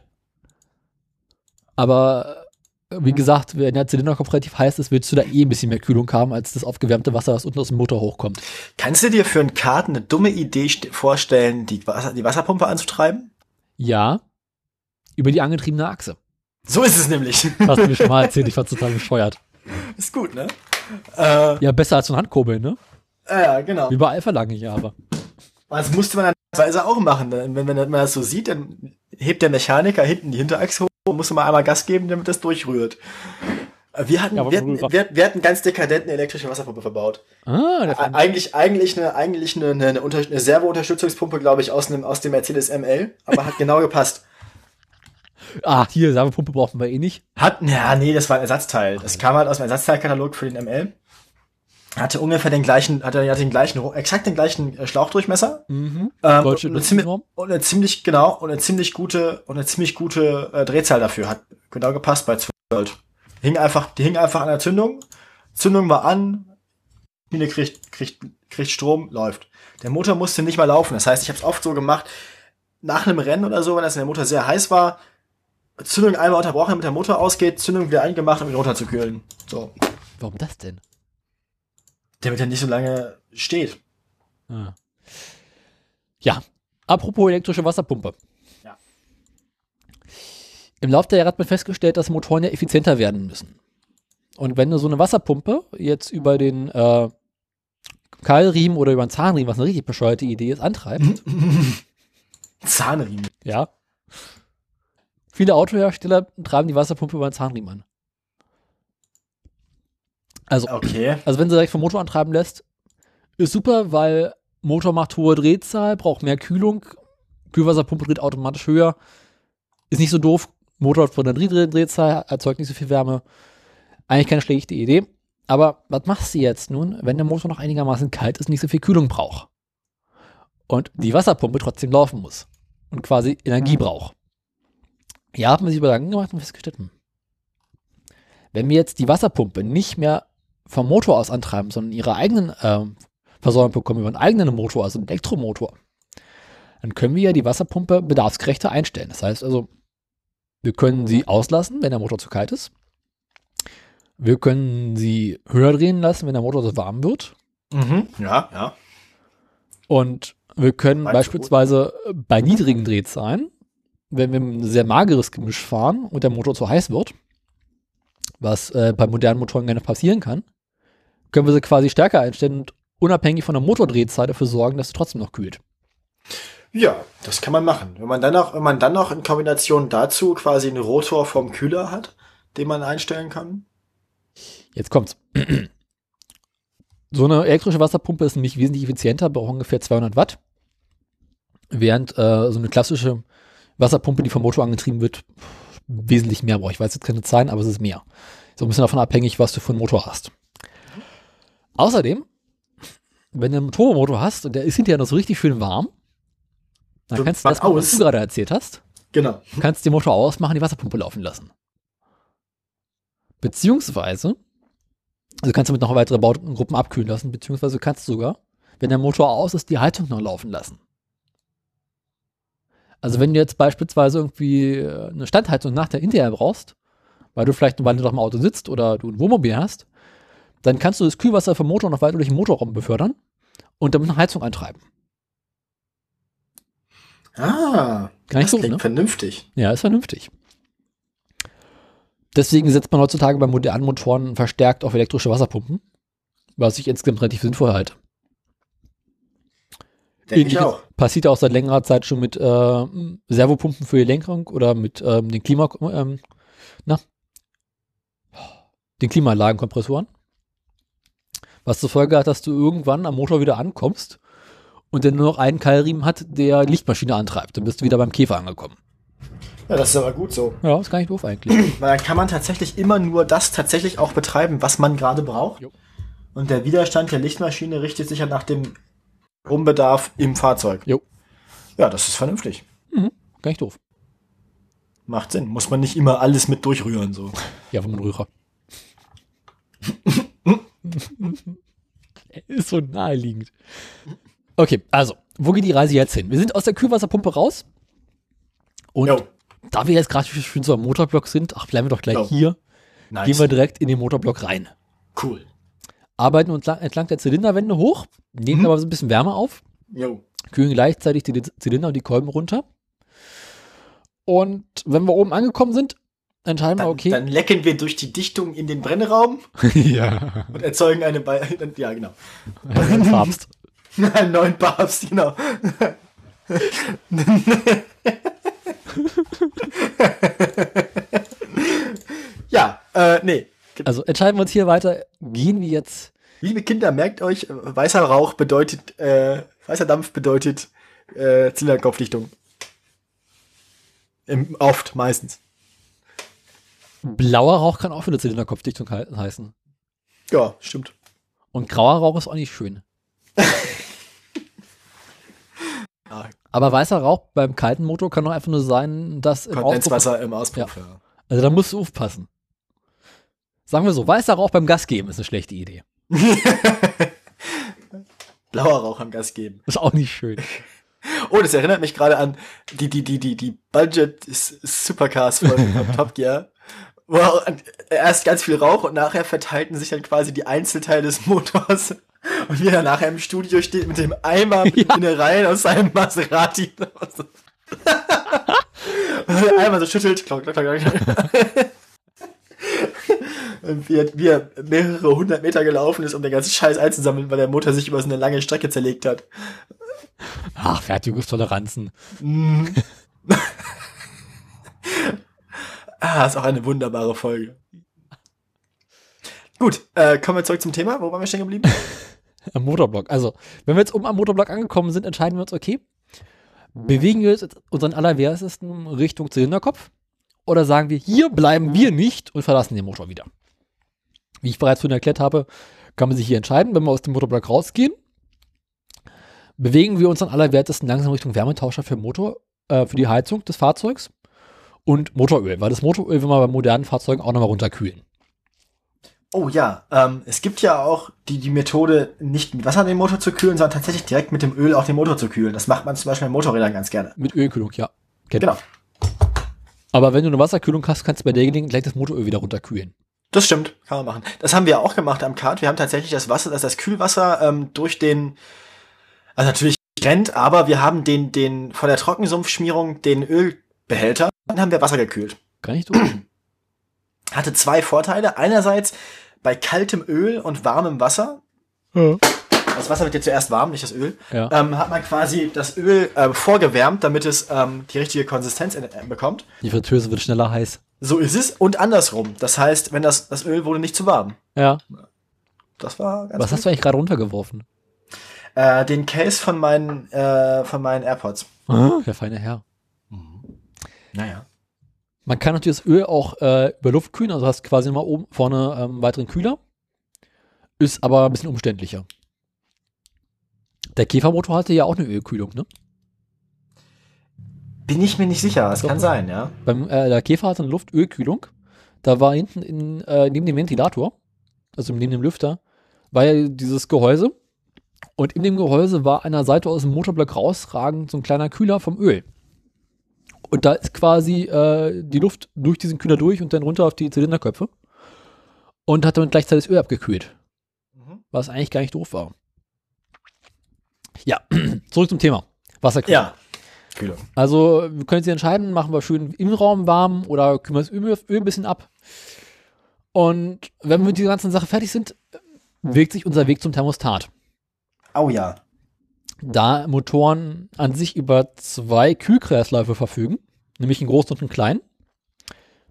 Aber äh, wie gesagt, wenn der Zylinderkopf relativ heiß ist, willst du da eh ein bisschen mehr Kühlung haben, als das aufgewärmte Wasser, was unten aus dem Motor hochkommt. Kannst du dir für einen Kart eine dumme Idee st- vorstellen, die, Wasser, die Wasserpumpe anzutreiben? Ja. Über die angetriebene Achse. So ist es nämlich. Hast du mir schon mal erzählt, ich war total bescheuert. ist gut, ne? Äh, Ja, besser als so ein Handkurbeln, ne? ja, genau. Wie bei Alpha lange Jahre. Das musste man dann auch machen. ne? Wenn, wenn man das so sieht, dann hebt der Mechaniker hinten die Hinterachse hoch und muss mal einmal Gas geben, damit das durchrührt. Äh, Wir hatten, Ja, wir, hatten, wir, wir hatten ganz dekadenten elektrische Wasserpumpe verbaut. Ah, Eigentlich, eigentlich eine, eigentlich eine, eine, eine, Unter eine Servo-Unterstützungspumpe, glaube ich, aus, einem, aus dem Mercedes ML, aber hat genau gepasst. Ah, hier, Wärmepumpe brauchen wir eh nicht. Hat, ja, nee, das war ein Ersatzteil. Das kam halt aus dem Ersatzteilkatalog für den ML. Hatte ungefähr den gleichen, hatte, hatte den gleichen, exakt den gleichen äh, Schlauchdurchmesser. Mhm. Ähm, Deutsche und, eine ziemlich, und eine ziemlich, genau, und eine ziemlich gute, und eine ziemlich gute äh, Drehzahl dafür. Hat genau gepasst bei 12 Volt. Hing einfach, die hing einfach an der Zündung. Zündung war an, Mine kriegt, kriegt, kriegt Strom, läuft. Der Motor musste nicht mal laufen. Das heißt, ich habe es oft so gemacht, nach einem Rennen oder so, wenn das der Motor sehr heiß war, Zündung einmal unterbrochen, damit der Motor ausgeht, Zündung wieder eingemacht, um ihn runterzukühlen. So. Warum das denn? Damit er nicht so lange steht. Ah. Ja, apropos elektrische Wasserpumpe. Ja. Im Laufe der Jahre hat man festgestellt, dass Motoren ja effizienter werden müssen. Und wenn du so eine Wasserpumpe jetzt über den äh, Keilriemen oder über einen Zahnriemen, was eine richtig bescheuerte Idee ist, antreibst, Zahnriemen. ja. Viele Autohersteller treiben die Wasserpumpe über einen Zahnriemen an. Also, Okay. also wenn sie direkt vom Motor antreiben lässt, ist super, weil Motor macht hohe Drehzahl, braucht mehr Kühlung, Kühlwasserpumpe dreht automatisch höher, ist nicht so doof, Motor hat von der Drehzahl, erzeugt nicht so viel Wärme. Eigentlich keine schlechte Idee. Aber was machst du jetzt nun, wenn der Motor noch einigermaßen kalt ist, nicht so viel Kühlung braucht? Und die Wasserpumpe trotzdem laufen muss und quasi Energie braucht. Ja, haben wir sich Gedanken gemacht und festgestellt, hm, wenn wir jetzt die Wasserpumpe nicht mehr vom Motor aus antreiben, sondern ihre eigenen ähm, Versorgung bekommen über einen eigenen Motor, also einen Elektromotor, dann können wir ja die Wasserpumpe bedarfsgerechter einstellen. Das heißt also, wir können sie auslassen, wenn der Motor zu kalt ist. Wir können sie höher drehen lassen, wenn der Motor so warm wird. Mhm. Ja, ja. Und wir können Weit so beispielsweise bei niedrigen Drehzahlen, wenn wir ein sehr mageres Gemisch fahren und der Motor zu heiß wird, was äh, bei modernen Motoren gerne passieren kann, können wir sie quasi stärker einstellen und unabhängig von der Motordrehzahl dafür sorgen, dass sie trotzdem noch kühlt. Ja, das kann man machen. Wenn man dann noch, wenn man dann noch in Kombination dazu quasi einen Rotor vom Kühler hat, den man einstellen kann. Jetzt kommt's. So eine elektrische Wasserpumpe ist nämlich wesentlich effizienter, braucht ungefähr 200 Watt. Während äh, so eine klassische Wasserpumpe, die vom Motor angetrieben wird, wesentlich mehr braucht. Ich weiß jetzt keine Zahlen, aber es ist mehr. So ein bisschen davon abhängig, was du für einen Motor hast. Außerdem, wenn du einen Turbomotor hast und der ist hinterher noch so richtig schön warm, dann So, kannst du das, was aus. du gerade erzählt hast, Genau. Du kannst den Motor ausmachen, die Wasserpumpe laufen lassen. Beziehungsweise, also kannst du mit noch weitere Baugruppen abkühlen lassen, beziehungsweise kannst du sogar, wenn der Motor aus ist, die Heizung noch laufen lassen. Also wenn du jetzt beispielsweise irgendwie äh, eine Standheizung nach der hinterher brauchst, weil du vielleicht eine Weile noch im Auto sitzt oder du ein Wohnmobil hast, dann kannst du das Kühlwasser vom Motor noch weiter durch den Motorraum befördern und damit eine Heizung antreiben. Ah, Gar nicht das so, klingt ne? vernünftig. Ja, ist vernünftig. Deswegen setzt man heutzutage bei modernen Motoren verstärkt auf elektrische Wasserpumpen, was ich insgesamt relativ sinnvoll halte. Denke ich auch. Passiert auch seit längerer Zeit schon mit äh, Servopumpen für die Lenkung oder mit ähm, den Klima, ähm, na, den Klimaanlagenkompressoren. Was zur Folge hat, dass du irgendwann am Motor wieder ankommst und der nur noch einen Keilriemen hat, der Lichtmaschine antreibt. Dann bist du wieder beim Käfer angekommen. Ja, das ist aber gut so. Ja, ist gar nicht doof eigentlich. Weil dann kann man tatsächlich immer nur das tatsächlich auch betreiben, was man gerade braucht. Jo. Und der Widerstand der Lichtmaschine richtet sich ja nach dem Strombedarf im Fahrzeug. Jo. Ja, das ist vernünftig. Gar nicht doof. Macht Sinn. Muss man nicht immer alles mit durchrühren, so. Ja, vom Rührer. Ist so naheliegend. Okay, also, wo geht die Reise jetzt hin? Wir sind aus der Kühlwasserpumpe raus. Und Jo. da wir jetzt gerade schön so am Motorblock sind, ach, bleiben wir doch gleich Jo. hier, Nice. gehen wir direkt in den Motorblock rein. cool. Arbeiten uns lang, entlang der Zylinderwände hoch, nehmen Mhm. aber so ein bisschen Wärme auf, Jo. kühlen gleichzeitig die Zylinder und die Kolben runter. Und wenn wir oben angekommen sind, entscheiden Dann, wir, okay. dann lecken wir durch die Dichtung in den Brennraum ja, und erzeugen eine, Be ja, genau. ein Papst. Einen neuen Papst, genau. ja, äh, nee. Also entscheiden wir uns hier weiter, gehen wir jetzt Liebe Kinder, merkt euch, weißer Rauch bedeutet, äh, weißer Dampf bedeutet äh, Zylinderkopfdichtung. Im, oft, meistens. Blauer Rauch kann auch für eine Zylinderkopfdichtung he heißen. Ja, stimmt. Und grauer Rauch ist auch nicht schön. Ah, Aber weißer Rauch beim kalten Motor kann doch einfach nur sein, dass im Kondenswasser im Auspuff, ja. also da musst du aufpassen. Sagen wir so, weißer Rauch beim Gas geben ist eine schlechte Idee. Blauer Rauch am Gas geben. Ist auch nicht schön. Oh, das erinnert mich gerade an die, die, die, die, die Budget Supercars von, von Top Gear. Wo auch an- erst ganz viel Rauch und nachher verteilten sich dann quasi die Einzelteile des Motors. Und wie er nachher im Studio steht mit dem Eimer mit Ja. Innereien aus seinem Maserati. und der Eimer so schüttelt. Klock, klock, klock, klock. Und wie er, wie er mehrere hundert Meter gelaufen ist, um den ganzen Scheiß einzusammeln, weil der Motor sich über so eine lange Strecke zerlegt hat. Ach, Fertigungstoleranzen. Ah, ist auch eine wunderbare Folge. Gut, äh, kommen wir zurück zum Thema. Wo waren wir stehen geblieben? Am Motorblock. Also, wenn wir jetzt oben am Motorblock angekommen sind, entscheiden wir uns, okay, bewegen wir jetzt unseren allerwertesten Richtung Zylinderkopf oder sagen wir, hier bleiben wir nicht und verlassen den Motor wieder. Wie ich bereits vorhin erklärt habe, kann man sich hier entscheiden, wenn wir aus dem Motorblock rausgehen, bewegen wir uns am allerwertesten langsam Richtung Wärmetauscher für Motor, äh, für die Heizung des Fahrzeugs und Motoröl, weil das Motoröl will man bei modernen Fahrzeugen auch nochmal runterkühlen. Oh ja, ähm, es gibt ja auch die, die Methode, nicht mit Wasser den Motor zu kühlen, sondern tatsächlich direkt mit dem Öl auch den Motor zu kühlen. Das macht man zum Beispiel bei Motorrädern ganz gerne. Mit Ölkühlung, ja. Kennt Genau. Aber wenn du eine Wasserkühlung hast, kannst du bei der Gelegenheit gleich das Motoröl wieder runterkühlen. das stimmt, kann man machen. Das haben wir auch gemacht am Kart. Wir haben tatsächlich das Wasser, das, das Kühlwasser ähm, durch den, also natürlich rennt, aber wir haben den, den, vor der Trockensumpfschmierung den Ölbehälter, dann haben wir Wasser gekühlt. Gar nicht doof. hatte zwei Vorteile. Einerseits bei kaltem Öl und warmem Wasser das Wasser wird ja zuerst warm, nicht das Öl, Ja. ähm, hat man quasi das Öl ähm, vorgewärmt, damit es ähm, die richtige Konsistenz in, äh, bekommt. Die Fritteuse wird schneller heiß. So ist es. Und andersrum. Das heißt, wenn das, das Öl wurde nicht zu warm. Ja. Das war ganz Was hast du eigentlich gerade runtergeworfen? Äh, den Case von meinen, äh, von meinen AirPods. Der feine Herr. Naja. Man kann natürlich das Öl auch äh, über Luft kühlen, also hast quasi mal oben vorne ähm, einen weiteren Kühler. Ist aber ein bisschen umständlicher. Der Käfermotor hatte ja auch eine Ölkühlung, ne? Bin ich mir nicht sicher. Es Doch. kann sein, ja. Beim, äh, der Käfer hatte eine Luftölkühlung. Da war hinten in, äh, neben dem Ventilator, also neben dem Lüfter, war ja dieses Gehäuse. Und in dem Gehäuse war an der Seite aus dem Motorblock rausragend so ein kleiner Kühler vom Öl. Und da ist quasi äh, die Luft durch diesen Kühler durch und dann runter auf die Zylinderköpfe. Und hat damit gleichzeitig das Öl abgekühlt. Mhm. Was eigentlich gar nicht doof war. Ja, zurück zum Thema. Wasserkühlung. Ja. Kühlung. Also, wir können jetzt entscheiden, machen wir schön im Raum warm oder kümmern wir das Öl, Öl ein bisschen ab. Und wenn wir mit dieser ganzen Sache fertig sind, bewegt sich unser Weg zum Thermostat. Oh ja. Da Motoren an sich über zwei Kühlkreisläufe verfügen, nämlich einen großen und einen kleinen.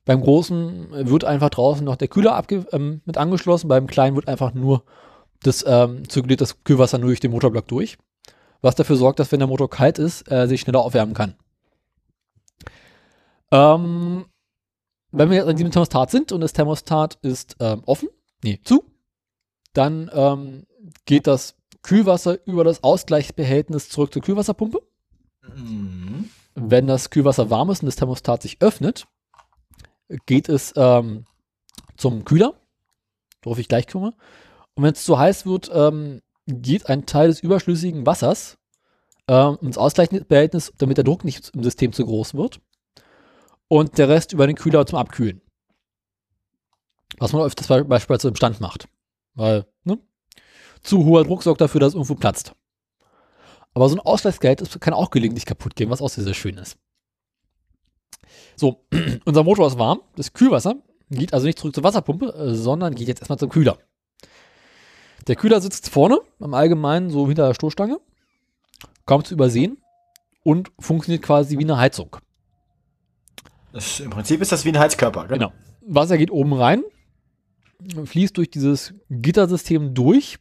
Beim großen wird einfach draußen noch der Kühler ähm, mit angeschlossen, beim kleinen wird einfach nur das ähm, zirkuliert das Kühlwasser nur durch den Motorblock durch, was dafür sorgt, dass wenn der Motor kalt ist, er sich schneller aufwärmen kann. Ähm, wenn wir jetzt an diesem Thermostat sind und das Thermostat ist ähm, offen, nee, zu, dann ähm, geht das Kühlwasser über das Ausgleichsbehältnis zurück zur Kühlwasserpumpe. Mhm. Wenn das Kühlwasser warm ist und das Thermostat sich öffnet, geht es ähm, zum Kühler, worauf ich gleich komme. Und wenn es zu heiß wird, ähm, geht ein Teil des überschlüssigen Wassers ähm, ins Ausgleichsbehältnis, damit der Druck nicht im System zu groß wird. Und der Rest über den Kühler zum Abkühlen. Was man öfters be- beispielsweise im Stand macht. Weil? Zu hoher Druck sorgt dafür, dass es irgendwo platzt. Aber so ein Ausgleichsgehalt das kann auch gelegentlich kaputt gehen, was auch sehr, sehr schön ist. So, unser Motor ist warm. Das Kühlwasser geht also nicht zurück zur Wasserpumpe, äh, sondern geht jetzt erstmal zum Kühler. Der Kühler sitzt vorne, im Allgemeinen so hinter der Stoßstange, kaum zu übersehen und funktioniert quasi wie eine Heizung. Das, Im Prinzip ist das wie ein Heizkörper. Genau. Wasser geht oben rein, fließt durch dieses Gittersystem durch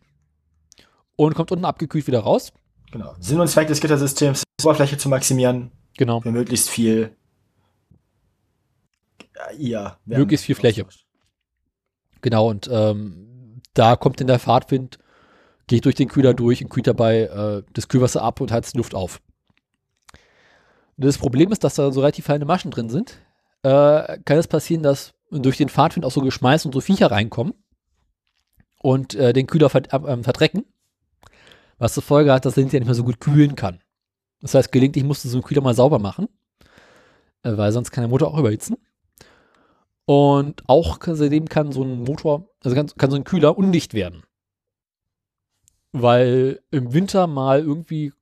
und kommt unten abgekühlt wieder raus. genau. Sinn und Zweck des Gittersystems ist, die Oberfläche zu maximieren, Genau. für möglichst viel ja, Wärme. Möglichst viel Fläche. Genau, und ähm, da kommt dann der Fahrtwind, geht durch den Kühler durch und kühlt dabei äh, das Kühlwasser ab und heizt die Luft auf. Das Problem ist, dass da so relativ feine Maschen drin sind. Äh, kann es passieren, dass durch den Fahrtwind auch so Geschmeiß und so Viecher reinkommen und äh, den Kühler verd ab- ähm, verdrecken, was zur Folge hat, dass er hinterher nicht mehr so gut kühlen kann. Das heißt, gelegentlich musst du so einen Kühler mal sauber machen, äh, weil sonst kann der Motor auch überhitzen. Und auch seitdem kann so ein Motor, also kann, kann so ein Kühler undicht werden. Weil im Winter mal irgendwie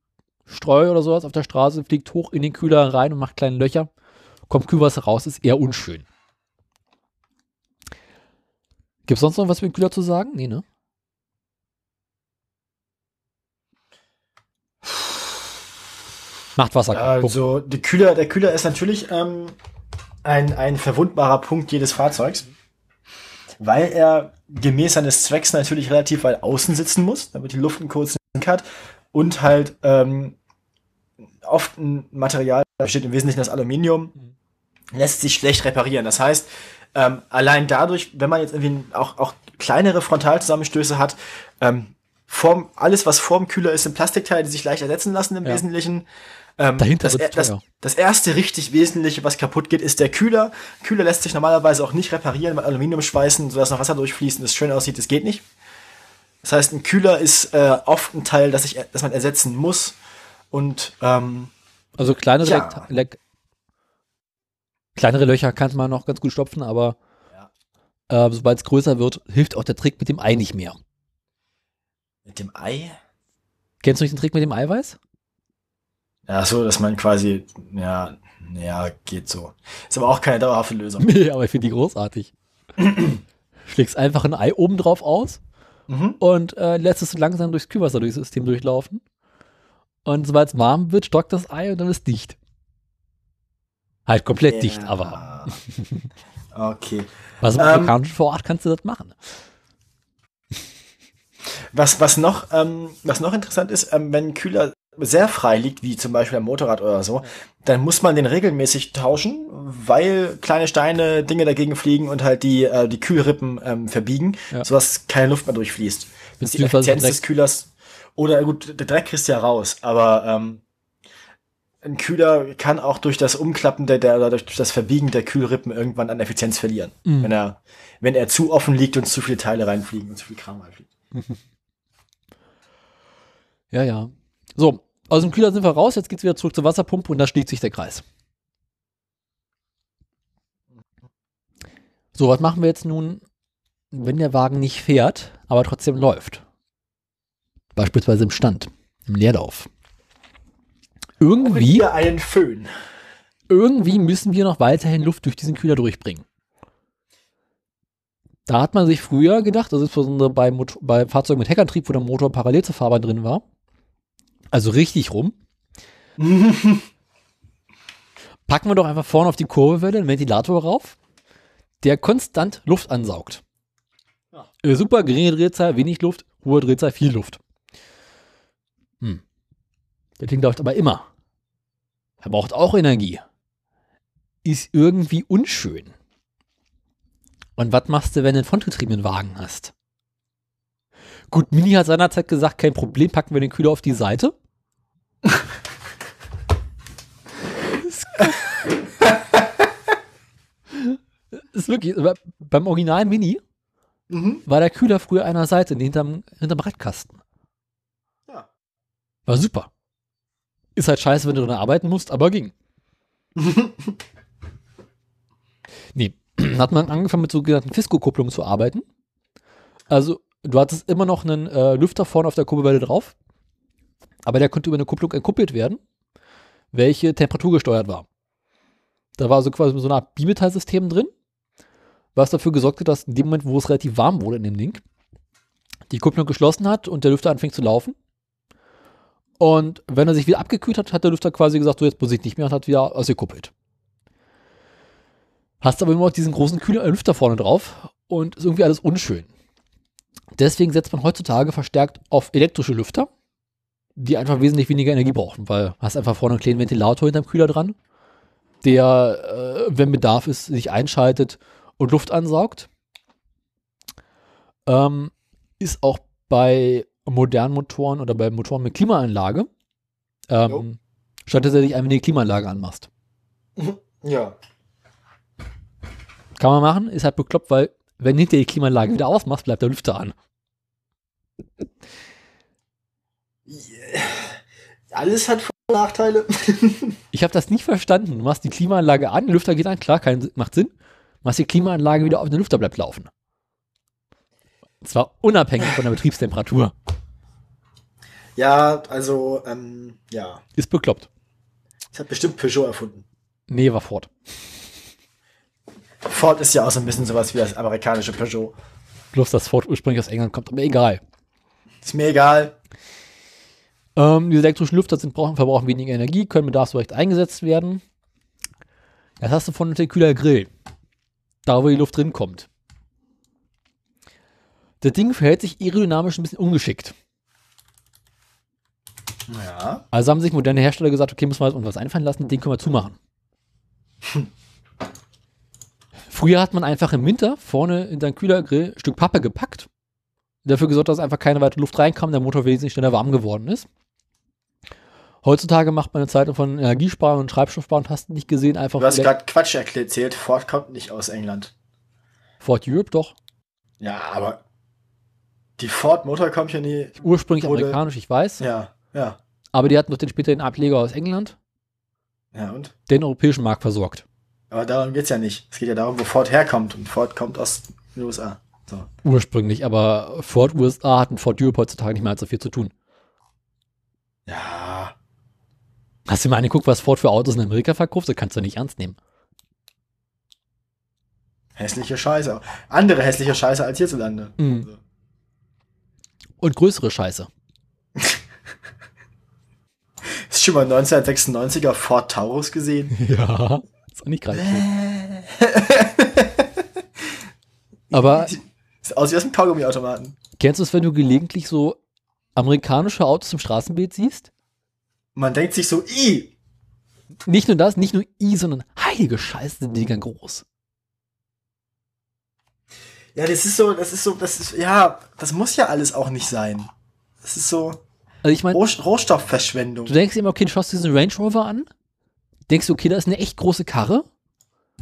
Streu oder sowas auf der Straße fliegt hoch in den Kühler rein und macht kleine Löcher, kommt Kühlwasser raus, ist eher unschön. Gibt es sonst noch was mit dem Kühler zu sagen? Nee, ne? Macht Wasser. kalt. Punkt. Also, die Kühler, der Kühler ist natürlich ähm, ein, ein verwundbarer Punkt jedes Fahrzeugs, weil er gemäß seines Zwecks natürlich relativ weit außen sitzen muss, damit die Luft einen kurzen Link hat und halt ähm, oft ein Material, das besteht im Wesentlichen aus Aluminium, lässt sich schlecht reparieren. Das heißt, ähm, allein dadurch, wenn man jetzt irgendwie auch, auch kleinere Frontalzusammenstöße hat, ähm, vorm, alles, was vorm Kühler ist, sind Plastikteile, die sich leicht ersetzen lassen im Ja. Wesentlichen. Ähm, Dahinter das, wird's das, das erste richtig Wesentliche, was kaputt geht, ist der Kühler. Kühler lässt sich normalerweise auch nicht reparieren mit Aluminium schweißen, sodass noch Wasser durchfließt und es schön aussieht. Das geht nicht. Das heißt, ein Kühler ist äh, oft ein Teil, das, ich, das man ersetzen muss. Und ähm, Also kleinere, Ja. Lek- kleinere Löcher kann man noch ganz gut stopfen, aber äh, sobald es größer wird, hilft auch der Trick mit dem Ei nicht mehr. mit dem Ei. Kennst du nicht den Trick mit dem Eiweiß? Ja, so, dass man quasi, ja, ja, geht so. Ist aber auch keine dauerhafte Lösung. Nee, aber ich finde die großartig. Schlägst einfach ein Ei oben drauf aus, Mhm. und äh, lässt es langsam durchs Kühlwasser durchs System durchlaufen. Und sobald es warm wird, stockt das Ei und dann ist dicht. Halt komplett dicht, Ja. aber Okay. was im Ähm, amerikanischen Vorort kannst du das machen. Was, was, noch, ähm, was noch interessant ist, ähm, wenn Kühler sehr frei liegt, wie zum Beispiel am Motorrad oder so, dann muss man den regelmäßig tauschen, weil kleine Steine, Dinge dagegen fliegen und halt die, äh, die Kühlrippen ähm, verbiegen, Ja. sodass keine Luft mehr durchfließt. Das ist die Effizienz des. Kühlers. Oder gut, der Dreck kriegst du ja raus, aber ähm, ein Kühler kann auch durch das Umklappen der, der oder durch das Verbiegen der Kühlrippen irgendwann an Effizienz verlieren. Mhm. Wenn er, wenn er zu offen liegt und zu viele Teile reinfliegen und zu viel Kram reinfliegt. Ja, ja. So, aus dem Kühler sind wir raus, jetzt geht's wieder zurück zur Wasserpumpe und da schließt sich der Kreis. So, was machen wir jetzt nun, wenn der Wagen nicht fährt, aber trotzdem läuft? Beispielsweise im Stand, im Leerlauf. Irgendwie, Hier einen Föhn. irgendwie müssen wir noch weiterhin Luft durch diesen Kühler durchbringen. Da hat man sich früher gedacht, also insbesondere bei, bei Fahrzeugen mit Heckantrieb, wo der Motor parallel zur Fahrbahn drin war, also richtig rum, packen wir doch einfach vorne auf die Kurbelwelle einen Ventilator rauf, der konstant Luft ansaugt. Ja. Äh, super, geringe Drehzahl, wenig Luft, hohe Drehzahl, viel Luft. Hm. Der Ding läuft aber immer. Verbraucht auch Energie. Ist irgendwie unschön. Und was machst du, wenn du einen frontgetriebenen Wagen hast? Gut, Mini hat seinerzeit gesagt, kein Problem, packen wir den Kühler auf die Seite. Ist wirklich, beim Original Mini Mhm. war der Kühler früher einer Seite, hinterm, hinterm Radkasten. Ja. War super. Ist halt scheiße, wenn du dran arbeiten musst, aber ging. nee, hat man angefangen mit sogenannten Fisco-Kupplungen zu arbeiten. Also, du hattest immer noch einen äh, Lüfter vorne auf der Kurbelwelle drauf, aber der konnte über eine Kupplung entkuppelt werden, welche temperaturgesteuert war. Da war also quasi so eine Art Bimetallsystem drin, was dafür gesorgt hat, dass in dem Moment, wo es relativ warm wurde in dem Ding, die Kupplung geschlossen hat und der Lüfter anfängt zu laufen. Und wenn er sich wieder abgekühlt hat, hat der Lüfter quasi gesagt, so jetzt muss ich nicht mehr und hat wieder ausgekuppelt. Hast aber immer noch diesen großen Kühler, äh, Lüfter vorne drauf und ist irgendwie alles unschön. Deswegen setzt man heutzutage verstärkt auf elektrische Lüfter, die einfach wesentlich weniger Energie brauchen, weil du hast einfach vorne einen kleinen Ventilator hinterm Kühler dran, der, äh, wenn Bedarf ist, sich einschaltet und Luft ansaugt. Ähm, ist auch bei modernen Motoren oder bei Motoren mit Klimaanlage Jo. ähm, statt tatsächlich einfach die Klimaanlage anmachst. Ja. Kann man machen, ist halt bekloppt, weil wenn hinter die Klimaanlage wieder ausmachst, bleibt der Lüfter an. Alles hat Vor- und Nachteile. Ich habe das nicht verstanden. Du machst die Klimaanlage an, der Lüfter geht an, klar, kein, macht Sinn. Machst die Klimaanlage wieder auf, der Lüfter bleibt laufen. Und zwar unabhängig von der Betriebstemperatur. ja, also, ähm, ja. Ist bekloppt. Das hat bestimmt Peugeot erfunden. Nee, war fort. Ford ist ja auch so ein bisschen sowas wie das amerikanische Peugeot. Bloß, dass Ford ursprünglich aus England kommt, aber egal. Ist mir egal. Ähm, diese elektrischen Lüfter sind, brauchen, verbrauchen weniger Energie, können bedarfsgerecht eingesetzt werden. Jetzt hast du von der Kühler Grill. Da, wo die Luft drin kommt. Das Ding verhält sich aerodynamisch ein bisschen ungeschickt. Ja. Also haben sich moderne Hersteller gesagt, okay, müssen wir uns was einfallen lassen, den können wir zumachen. Früher hat man einfach im Winter vorne in seinen Kühlergrill ein Stück Pappe gepackt. Dafür gesorgt, dass einfach keine weitere Luft reinkam, der Motor wesentlich schneller warm geworden ist. Heutzutage macht man eine Zeit von Energiesparen und Treibstoffsparen, hast du nicht gesehen, einfach Du hast gerade Quatsch erzählt. Ford kommt nicht aus England. Ford Europe doch. Ja, aber die Ford Motor Company, Ursprünglich Wurde- amerikanisch, ich weiß. ja, ja. Aber die hatten doch den späteren Ableger aus England, Ja, und? den europäischen Markt versorgt. Aber darum geht's ja nicht. Es geht ja darum, wo Ford herkommt. Und Ford kommt aus den USA. So. Ursprünglich, aber Ford USA hat mit Ford Europe heutzutage nicht mehr allzu viel zu tun. Ja. Hast du mal angeguckt, was Ford für Autos in Amerika verkauft? Das kannst du nicht ernst nehmen. Hässliche Scheiße. Andere hässliche Scheiße als hierzulande. Mhm. Also. und größere Scheiße. Hast du schon mal 1996er Ford Taurus gesehen? Ja. Ist auch nicht gerade schön. Aber Sieht aus wie aus einem Kaugummiautomaten. kennst du es, wenn du gelegentlich so amerikanische Autos im Straßenbild siehst? Man denkt sich so, i, Nicht nur das, nicht nur I, sondern heilige Scheiße, sind die Dinger groß. Ja, das ist so, das ist so, das ist, ja, das muss ja alles auch nicht sein. Das ist so Also ich meine, Roh Rohstoffverschwendung. du denkst immer, okay, du schaust diesen Range Rover an, denkst du, okay, da ist eine echt große Karre.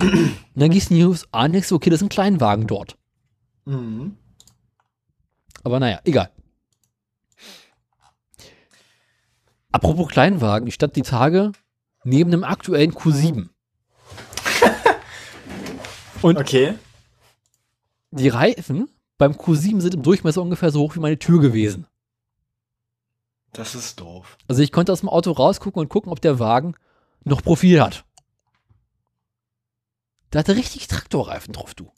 Und dann gehst du in die USA und denkst du, okay, das ist ein Kleinwagen dort. Mhm. Aber naja, egal. Apropos Kleinwagen, ich stand die Tage neben einem aktuellen Q7. Und Okay. die Reifen beim Q7 sind im Durchmesser ungefähr so hoch wie meine Tür gewesen. Das ist doof. Also ich konnte aus dem Auto rausgucken und gucken, ob der Wagen noch Profil hat. Da hatte richtig Traktorreifen drauf, du.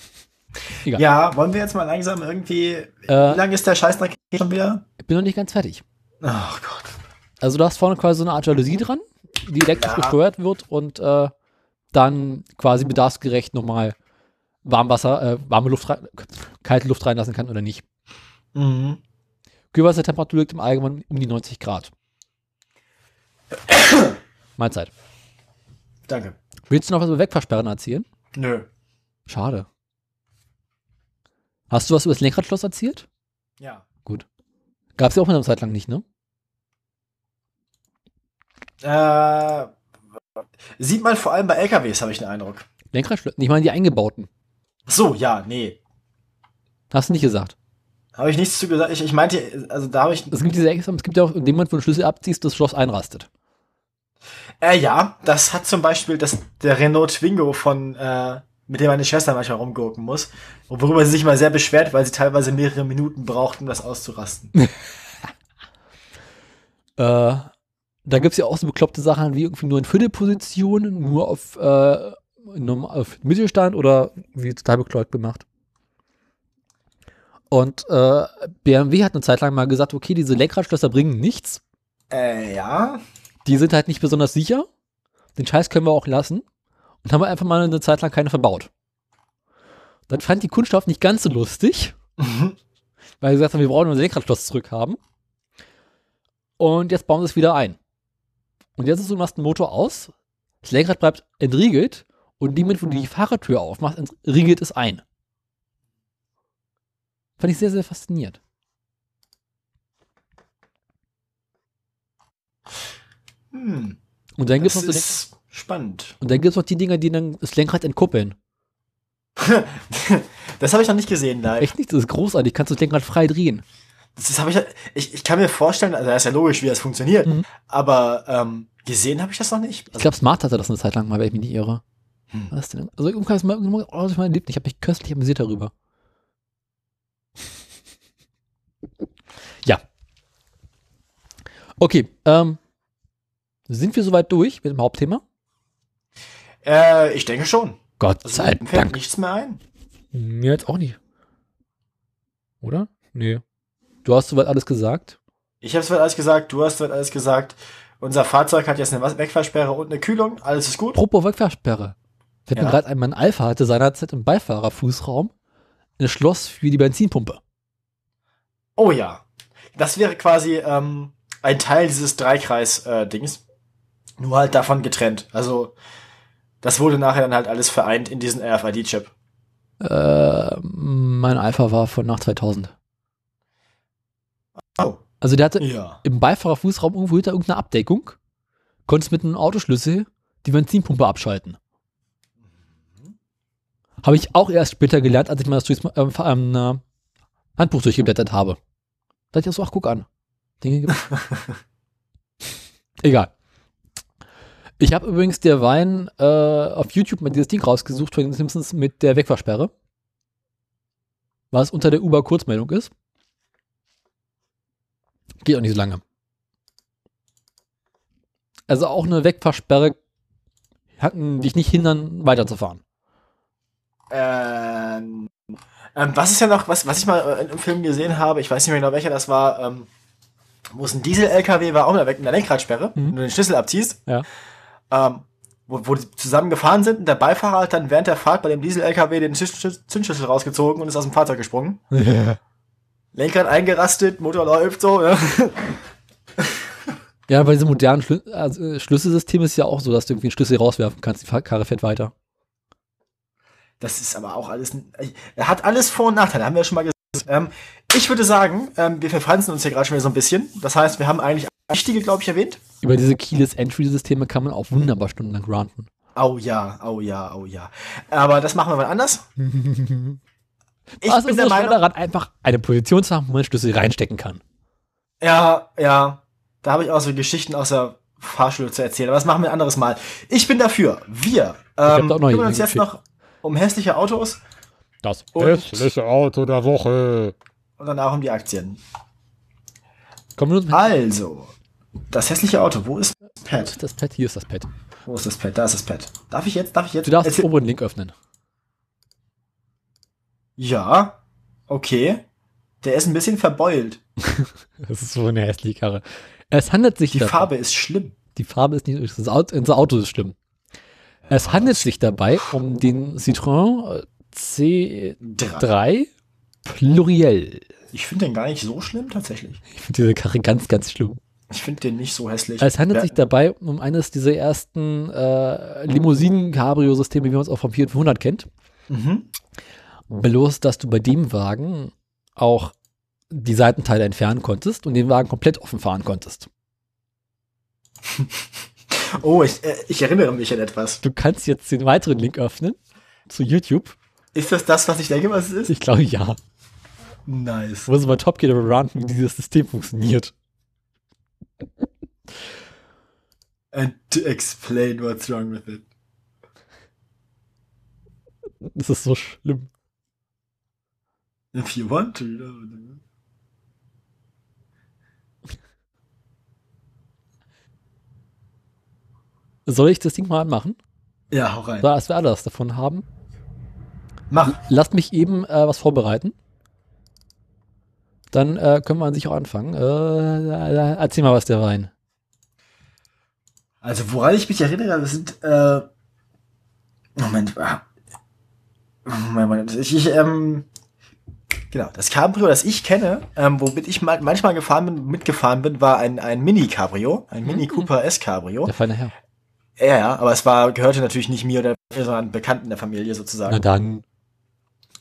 Egal. Ja, wollen wir jetzt mal langsam irgendwie. Äh, wie lange ist der Scheißdreck schon wieder? Ich bin noch nicht ganz fertig. Oh Gott. Also du hast vorne quasi so eine Art Jalousie dran, die elektrisch Ja. gesteuert wird und äh, dann quasi bedarfsgerecht nochmal Warmwasser, äh, warme Luft, rein, kalte Luft reinlassen kann oder nicht. Mhm. Kühlwassertemperatur liegt im Allgemeinen um die 90 Grad. Mahlzeit. Danke. Willst du noch was über Wegversperren erzählen? Nö. Schade. Hast du was über das Lenkradschloss erzählt? Ja. Gab es ja auch mal eine Zeit lang nicht, ne? Äh, sieht man vor allem bei LKWs, habe ich den Eindruck. Lenkradschloss, ich meine die eingebauten. Ach So, ja, nee. Hast du nicht gesagt. Habe ich nichts zu gesagt. Ich, ich meinte, also da habe ich. Es gibt diese es gibt ja auch in dem Moment, wo du den Schlüssel abziehst, das Schloss einrastet. Äh, ja, das hat zum Beispiel das, der Renault Twingo von, äh, mit dem meine Schwester manchmal rumgurken muss. Und worüber sie sich mal sehr beschwert, weil sie teilweise mehrere Minuten braucht, um das auszurasten. Äh, da gibt es ja auch so bekloppte Sachen wie irgendwie nur in Viertelposition, nur auf, äh, auf Mittelstand oder wie total bekloppt gemacht. Und äh, BMW hat eine Zeit lang mal gesagt, okay, diese Lenkradschlösser bringen nichts. äh, ja. Die sind halt nicht besonders sicher. Den Scheiß können wir auch lassen. Und haben einfach mal eine Zeit lang keine verbaut. Dann fand die Kundschaft nicht ganz so lustig, weil sie gesagt haben, wir brauchen unser Lenkradschloss zurückhaben. Und jetzt bauen sie es wieder ein. Und jetzt ist du machst den Motor aus, das Lenkrad bleibt entriegelt und in dem Moment, wo du die Fahrertür aufmachst, riegelt es ein. Fand ich sehr, sehr faszinierend. Hm. Und dann gibt es Das noch, so, spannend. und dann gibt's noch die Dinger, die dann das Lenkrad entkuppeln. das habe ich noch nicht gesehen live. Echt nicht, das ist großartig, kannst du das Lenkrad frei drehen. Das ist- hab ich, ich, ich kann mir vorstellen, also das ist ja logisch, wie das funktioniert, Mhm. aber ähm, gesehen habe ich das noch nicht. Ich glaube, Smart hatte das eine Zeit lang mal, wenn ich mich nicht irre. Hm. Was denn? Also irgendwas mal aus meinem Leben. Ich habe mich köstlich amüsiert darüber. ja. Okay, ähm, sind wir soweit durch mit dem Hauptthema? Äh, ich denke schon. Gott Also, sei mir fällt Dank. nichts mehr ein. Mir jetzt auch nicht. Oder? Nee. Du hast soweit alles gesagt. Ich habe soweit alles gesagt, du hast soweit alles gesagt. Unser Fahrzeug hat jetzt eine Wegfahrsperre und eine Kühlung. Alles ist gut. Apropos Wegfahrsperre. Wir hatten Ja. gerade einmal einen Alpha, hatte seinerzeit im Beifahrerfußraum ein Schloss für die Benzinpumpe. Oh ja. Das wäre quasi ähm, ein Teil dieses Dreikreis-Dings. nur halt davon getrennt. Also, das wurde nachher dann halt alles vereint in diesen RFID-Chip. Äh, mein Alpha war von nach 2000. Oh. Also der hatte Ja. im Beifahrerfußraum irgendwo hinter irgendeiner Abdeckung, konntest mit einem Autoschlüssel die Benzinpumpe abschalten. Habe ich auch erst später gelernt, als ich mal das ähm, äh, Handbuch durchgeblättert habe. Da dachte ich so, ach, guck an. Dinge gibt Egal. Ich habe übrigens der Wein äh, auf YouTube mal dieses Ding rausgesucht von den Simpsons mit der Wegfahrsperre. Was unter der Uber-Kurzmeldung ist. Geht auch nicht so lange. Also auch eine Wegfahrsperre kann dich nicht hindern, weiterzufahren. Ähm, Ähm, was ist ja noch, was, was ich mal äh, im Film gesehen habe, ich weiß nicht mehr genau welcher das war, ähm, wo es ein Diesel-LKW war, auch mit einer Lenkradsperre, wenn du den Schlüssel abziehst, Ja. ähm, wo, wo die zusammen gefahren sind und der Beifahrer hat dann während der Fahrt bei dem Diesel-LKW den Zündschlüssel Zündschlüssel rausgezogen und ist aus dem Fahrzeug gesprungen. Lenkrad eingerastet, Motor läuft so, ja. Ja, bei diesem modernen Schlü also, äh, Schlüsselsystem ist ja auch so, dass du irgendwie einen Schlüssel rauswerfen kannst, die Karre fährt weiter. Das ist aber auch alles. Er hat alles Vor- und Nachteile, haben wir ja schon mal gesagt. Ähm, ich würde sagen, ähm, wir verfranzen uns hier gerade schon wieder so ein bisschen. Das heißt, wir haben eigentlich wichtige, glaube ich, erwähnt. Über diese Keyless Entry-Systeme kann man auch wunderbar stundenlang ranten. Oh ja, oh ja, oh ja. Aber das machen wir mal anders. Ich Was bin ist der Meinung. daran, einfach eine Position zu haben, wo man Schlüssel reinstecken kann? Ja, ja. Da habe ich auch so Geschichten aus der Fahrschule zu erzählen. Aber das machen wir ein anderes Mal. Ich bin dafür. Wir ähm, kümmern uns jetzt noch um hässliche Autos Das hässliche Auto der Woche. und danach um die Aktien. Kommen wir uns mit Also, das hässliche Auto. Wo ist das Pad? das Pad, hier ist das Pad. Wo ist das Pad? Da ist das Pad. Darf ich jetzt? Darf ich jetzt? Du darfst den oberen Link öffnen. Ja, okay. Der ist ein bisschen verbeult. Das ist so eine hässliche Karre. Es handelt sich Die dabei- Farbe ist schlimm. Die Farbe ist nicht, das Auto, unser Auto ist schlimm. Es handelt sich dabei um den Citroën C3 Drei. Pluriel. Ich finde den gar nicht so schlimm tatsächlich. Ich finde diese Karre ganz, ganz schlimm. Ich finde den nicht so hässlich. Es handelt Ja, sich dabei um eines dieser ersten äh, Limousinen-Cabrio-Systeme, wie man es auch vom 400 kennt. Mhm. Bloß, dass du bei dem Wagen auch die Seitenteile entfernen konntest und den Wagen komplett offen fahren konntest. Oh, ich, äh, ich erinnere mich an etwas. Du kannst jetzt den weiteren Link öffnen zu YouTube. Ist das das, was ich denke, was es ist? Ich glaube ja. Nice. Wo sie bei Top Gear darüber ranten, wie dieses System funktioniert. And to explain what's wrong with it. Das ist so schlimm. If you want to. Soll ich das Ding mal anmachen? Ja, hau rein. Da, als wir alle was davon haben. Mach. Lasst mich eben äh, was vorbereiten. Dann äh, können wir an sich auch anfangen. Äh, äh, erzähl mal was der Wein. Also, woran ich mich erinnere, das sind, äh, Moment, ah. Moment, Moment, ich, ich, ähm, genau, das Cabrio, das ich kenne, ähm, womit ich mal, manchmal gefahren bin, mitgefahren bin, war ein, ein Mini-Cabrio, ein Mini Cooper S-Cabrio. Der feine Herr. Ja, ja, aber es war, gehörte natürlich nicht mir oder mir, sondern Bekannten der Familie sozusagen. Na dann.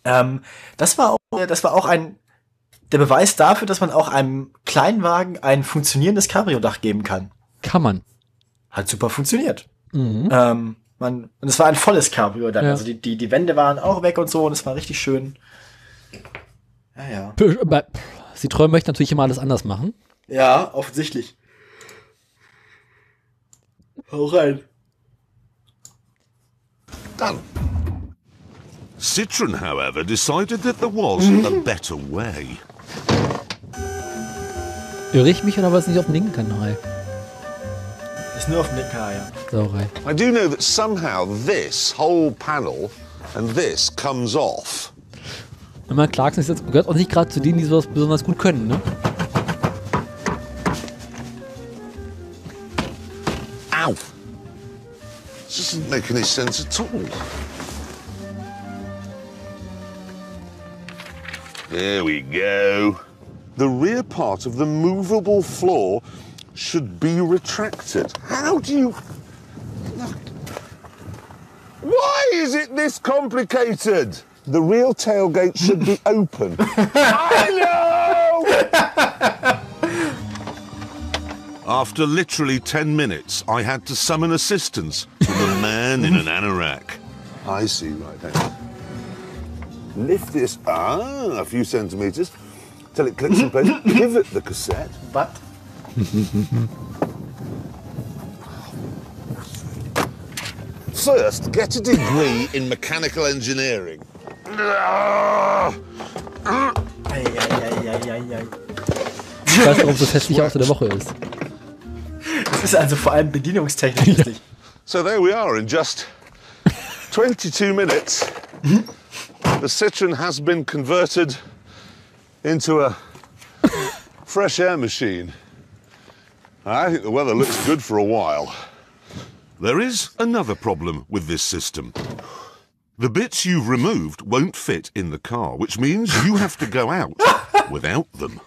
Ähm, das war auch, das war auch ein, der Beweis dafür, dass man auch einem Kleinwagen ein funktionierendes Cabrio-Dach geben kann. Kann man. Hat super funktioniert. Mhm. Ähm, man, und es war ein volles Cabrio dann. Ja. Also die, die, die Wände waren auch weg und so und es war richtig schön. Ja, ja. P- bei- Citroën möchte natürlich immer alles anders machen. Ja, offensichtlich. Hau rein. Done. Citroen, however, decided that there was a better way. Irre ich mich oder was nicht auf dem linken Kanal? Ist nur auf dem linken Kanal, ja. Sauerei. I do know that somehow this whole panel and this comes off. Man Clarkson ist jetzt, gehört auch nicht gerade zu denen, die sowas besonders gut können, ne? Ow! This doesn't make any sense at all. There we go. The rear part of the movable floor should be retracted. How do you. Why is it this complicated? The real tailgate should be open. I know! After literally 10 minutes, I had to summon assistance from a man in an anorak. I see, right then. Lift this, ah, a few centimetres, till it clicks in place. Pivot the cassette. But. First, get a degree in mechanical engineering. Ah! Ich weiß nicht, warum das hässliche Auto der Woche ist. Das ist also vor allem bedienungstechnisch lustig. So there we are in just 22 minutes. the Citroen has been converted into a fresh air machine. I think the weather looks good for a while. There is another problem with this system. The bits you've removed won't fit in the car, which means you have to go out without them.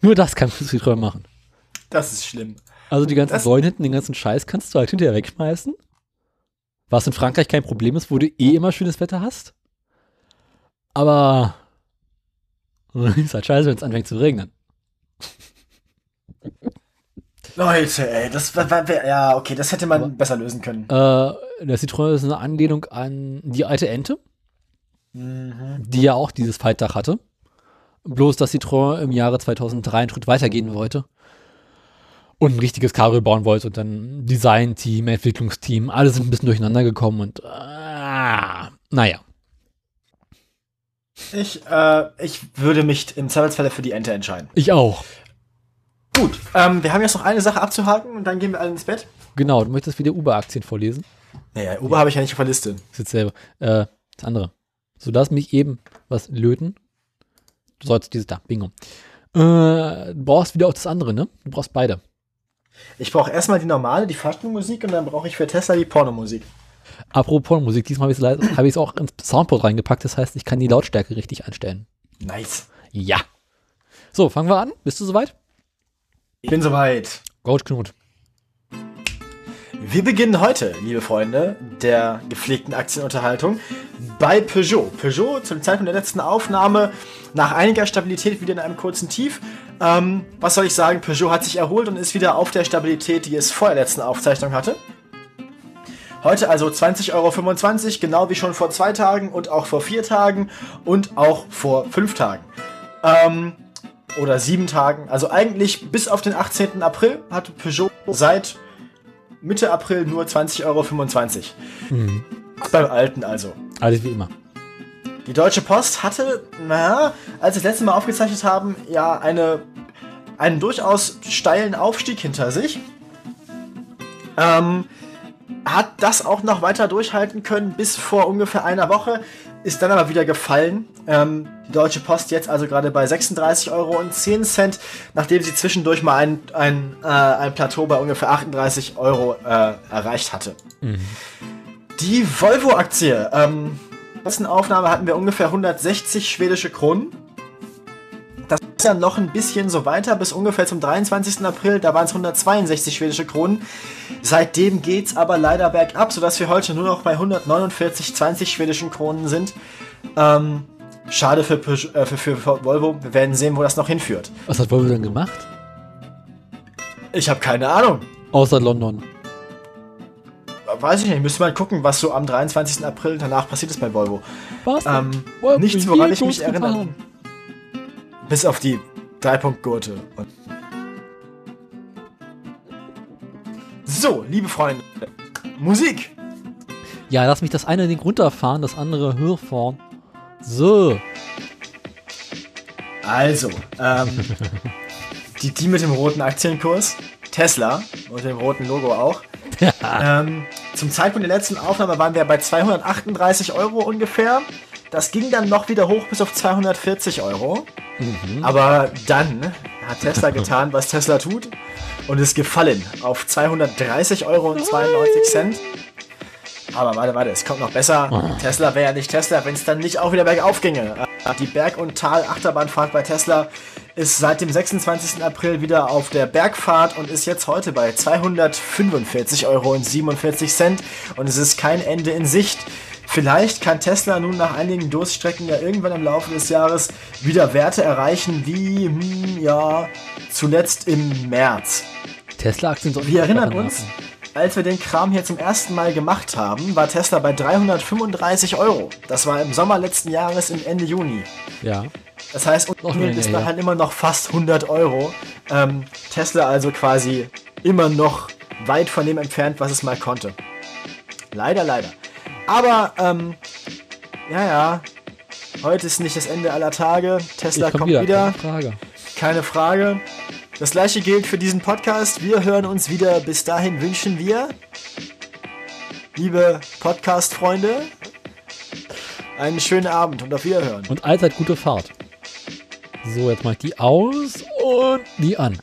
Nur das kann Citroën machen. Das ist schlimm. Also die ganzen Das- Säulen hinten, den ganzen Scheiß kannst du halt hinterher wegschmeißen. Was in Frankreich kein Problem ist, wo du eh immer schönes Wetter hast. Aber ist halt scheiße, wenn es anfängt zu regnen. Leute, ey, das war, war, ja okay, das hätte man besser lösen können. Äh, der Citroën ist eine Anlehnung an die alte Ente, die ja auch dieses Faltdach hatte. Bloß, dass Citroën im Jahre 2003 einen Schritt weitergehen wollte und ein richtiges Cabrio bauen wollte und dann Design-Team, Entwicklungsteam, alle sind ein bisschen durcheinander gekommen und ah, naja. Ich, äh, ich würde mich im Zweifelsfalle für die Ente entscheiden. Ich auch. Gut, ähm, wir haben jetzt noch eine Sache abzuhaken und dann gehen wir alle ins Bett. Genau, du möchtest wieder Uber-Aktien vorlesen. Naja, Uber habe ich ja nicht auf der Liste. Das ist jetzt selber. Äh, das andere. So, lass mich eben was löten. Du sollst dieses da, bingo. Äh, du brauchst wieder auch das andere, ne? Du brauchst beide. Ich brauche erstmal die normale, die Fastenmusik und dann brauche ich für Tesla die Pornomusik. Apropos Musik, diesmal habe ich es hab auch ins Soundboard reingepackt, das heißt, ich kann die Lautstärke richtig einstellen. Nice. Ja. So, fangen wir an. Bist du soweit? Ich bin soweit. Coach Knut. Wir beginnen heute, liebe Freunde, der gepflegten Aktienunterhaltung bei Peugeot. Peugeot zum Zeitpunkt der letzten Aufnahme nach einiger Stabilität wieder in einem kurzen Tief. Ähm, was soll ich sagen? Peugeot hat sich erholt und ist wieder auf der Stabilität, die es vor der letzten Aufzeichnung hatte. Heute also 20,25 Euro, genau wie schon vor zwei Tagen und auch vor vier Tagen und auch vor fünf Tagen. Ähm, oder sieben Tagen. Also eigentlich bis auf den 18. April hatte Peugeot seit Mitte April nur 20,25 Euro. Beim alten also. Alles wie immer. Die Deutsche Post hatte, na, als wir das letzte Mal aufgezeichnet haben, ja eine, einen durchaus steilen Aufstieg hinter sich. Ähm, hat das auch noch weiter durchhalten können bis vor ungefähr einer Woche, ist dann aber wieder gefallen. Ähm, die Deutsche Post jetzt also gerade bei 36,10 Euro, nachdem sie zwischendurch mal ein, ein, äh, ein Plateau bei ungefähr 38 Euro äh, erreicht hatte. Die Volvo-Aktie. Ähm, in der letzten Aufnahme hatten wir ungefähr 160 schwedische Kronen. Ja noch ein bisschen so weiter, bis ungefähr zum 23. April, da waren es 162 schwedische Kronen. Seitdem geht's aber leider bergab, sodass wir heute nur noch bei 149,20 schwedischen Kronen sind. Ähm, schade für, äh, für, für Volvo, wir werden sehen, wo das noch hinführt. Was hat Volvo denn gemacht? Ich habe keine Ahnung. Außer London. Weiß ich nicht, müsste mal gucken, was so am 23. April danach passiert ist bei Volvo. Was? Ähm, Volvo nichts, woran ich mich erinnere. Bis auf die Dreipunktgurte. So, liebe Freunde, Musik. Ja, lass mich das eine Ding runterfahren, das andere hochfahren. So. Also, ähm, die, die mit dem roten Aktienkurs, Tesla und dem roten Logo auch. ähm, zum Zeitpunkt der letzten Aufnahme waren wir bei 238 Euro ungefähr. Das ging dann noch wieder hoch bis auf 240 Euro. Aber dann hat Tesla getan, was Tesla tut und ist gefallen auf 230 Euro und 92 Cent. Aber warte, warte, es kommt noch besser. Tesla wäre ja nicht Tesla, wenn es dann nicht auch wieder bergauf ginge. Die Berg- und Tal-Achterbahnfahrt bei Tesla ist seit dem 26. April wieder auf der Bergfahrt und ist jetzt heute bei 245 Euro und 47 Cent und es ist kein Ende in Sicht. Vielleicht kann Tesla nun nach einigen Durststrecken ja irgendwann im Laufe des Jahres wieder Werte erreichen wie, hm, ja, zuletzt im März. Tesla-Aktien sollten Wir erinnern uns, als wir den Kram hier zum ersten Mal gemacht haben, war Tesla bei 335 Euro. Das war im Sommer letzten Jahres im Ende Juni. Ja. Das heißt, länger ist her. da halt immer noch fast 100 Euro. Ähm, Tesla also quasi immer noch weit von dem entfernt, was es mal konnte. Leider, leider. Aber, ähm, ja, ja. Heute ist nicht das Ende aller Tage. Tesla komm kommt wieder. wieder. Keine Frage. Keine Frage. Das gleiche gilt für diesen Podcast. Wir hören uns wieder. Bis dahin wünschen wir liebe Podcast-Freunde, einen schönen Abend und auf Wiederhören. Und allzeit gute Fahrt. So, jetzt mache ich die aus und die an.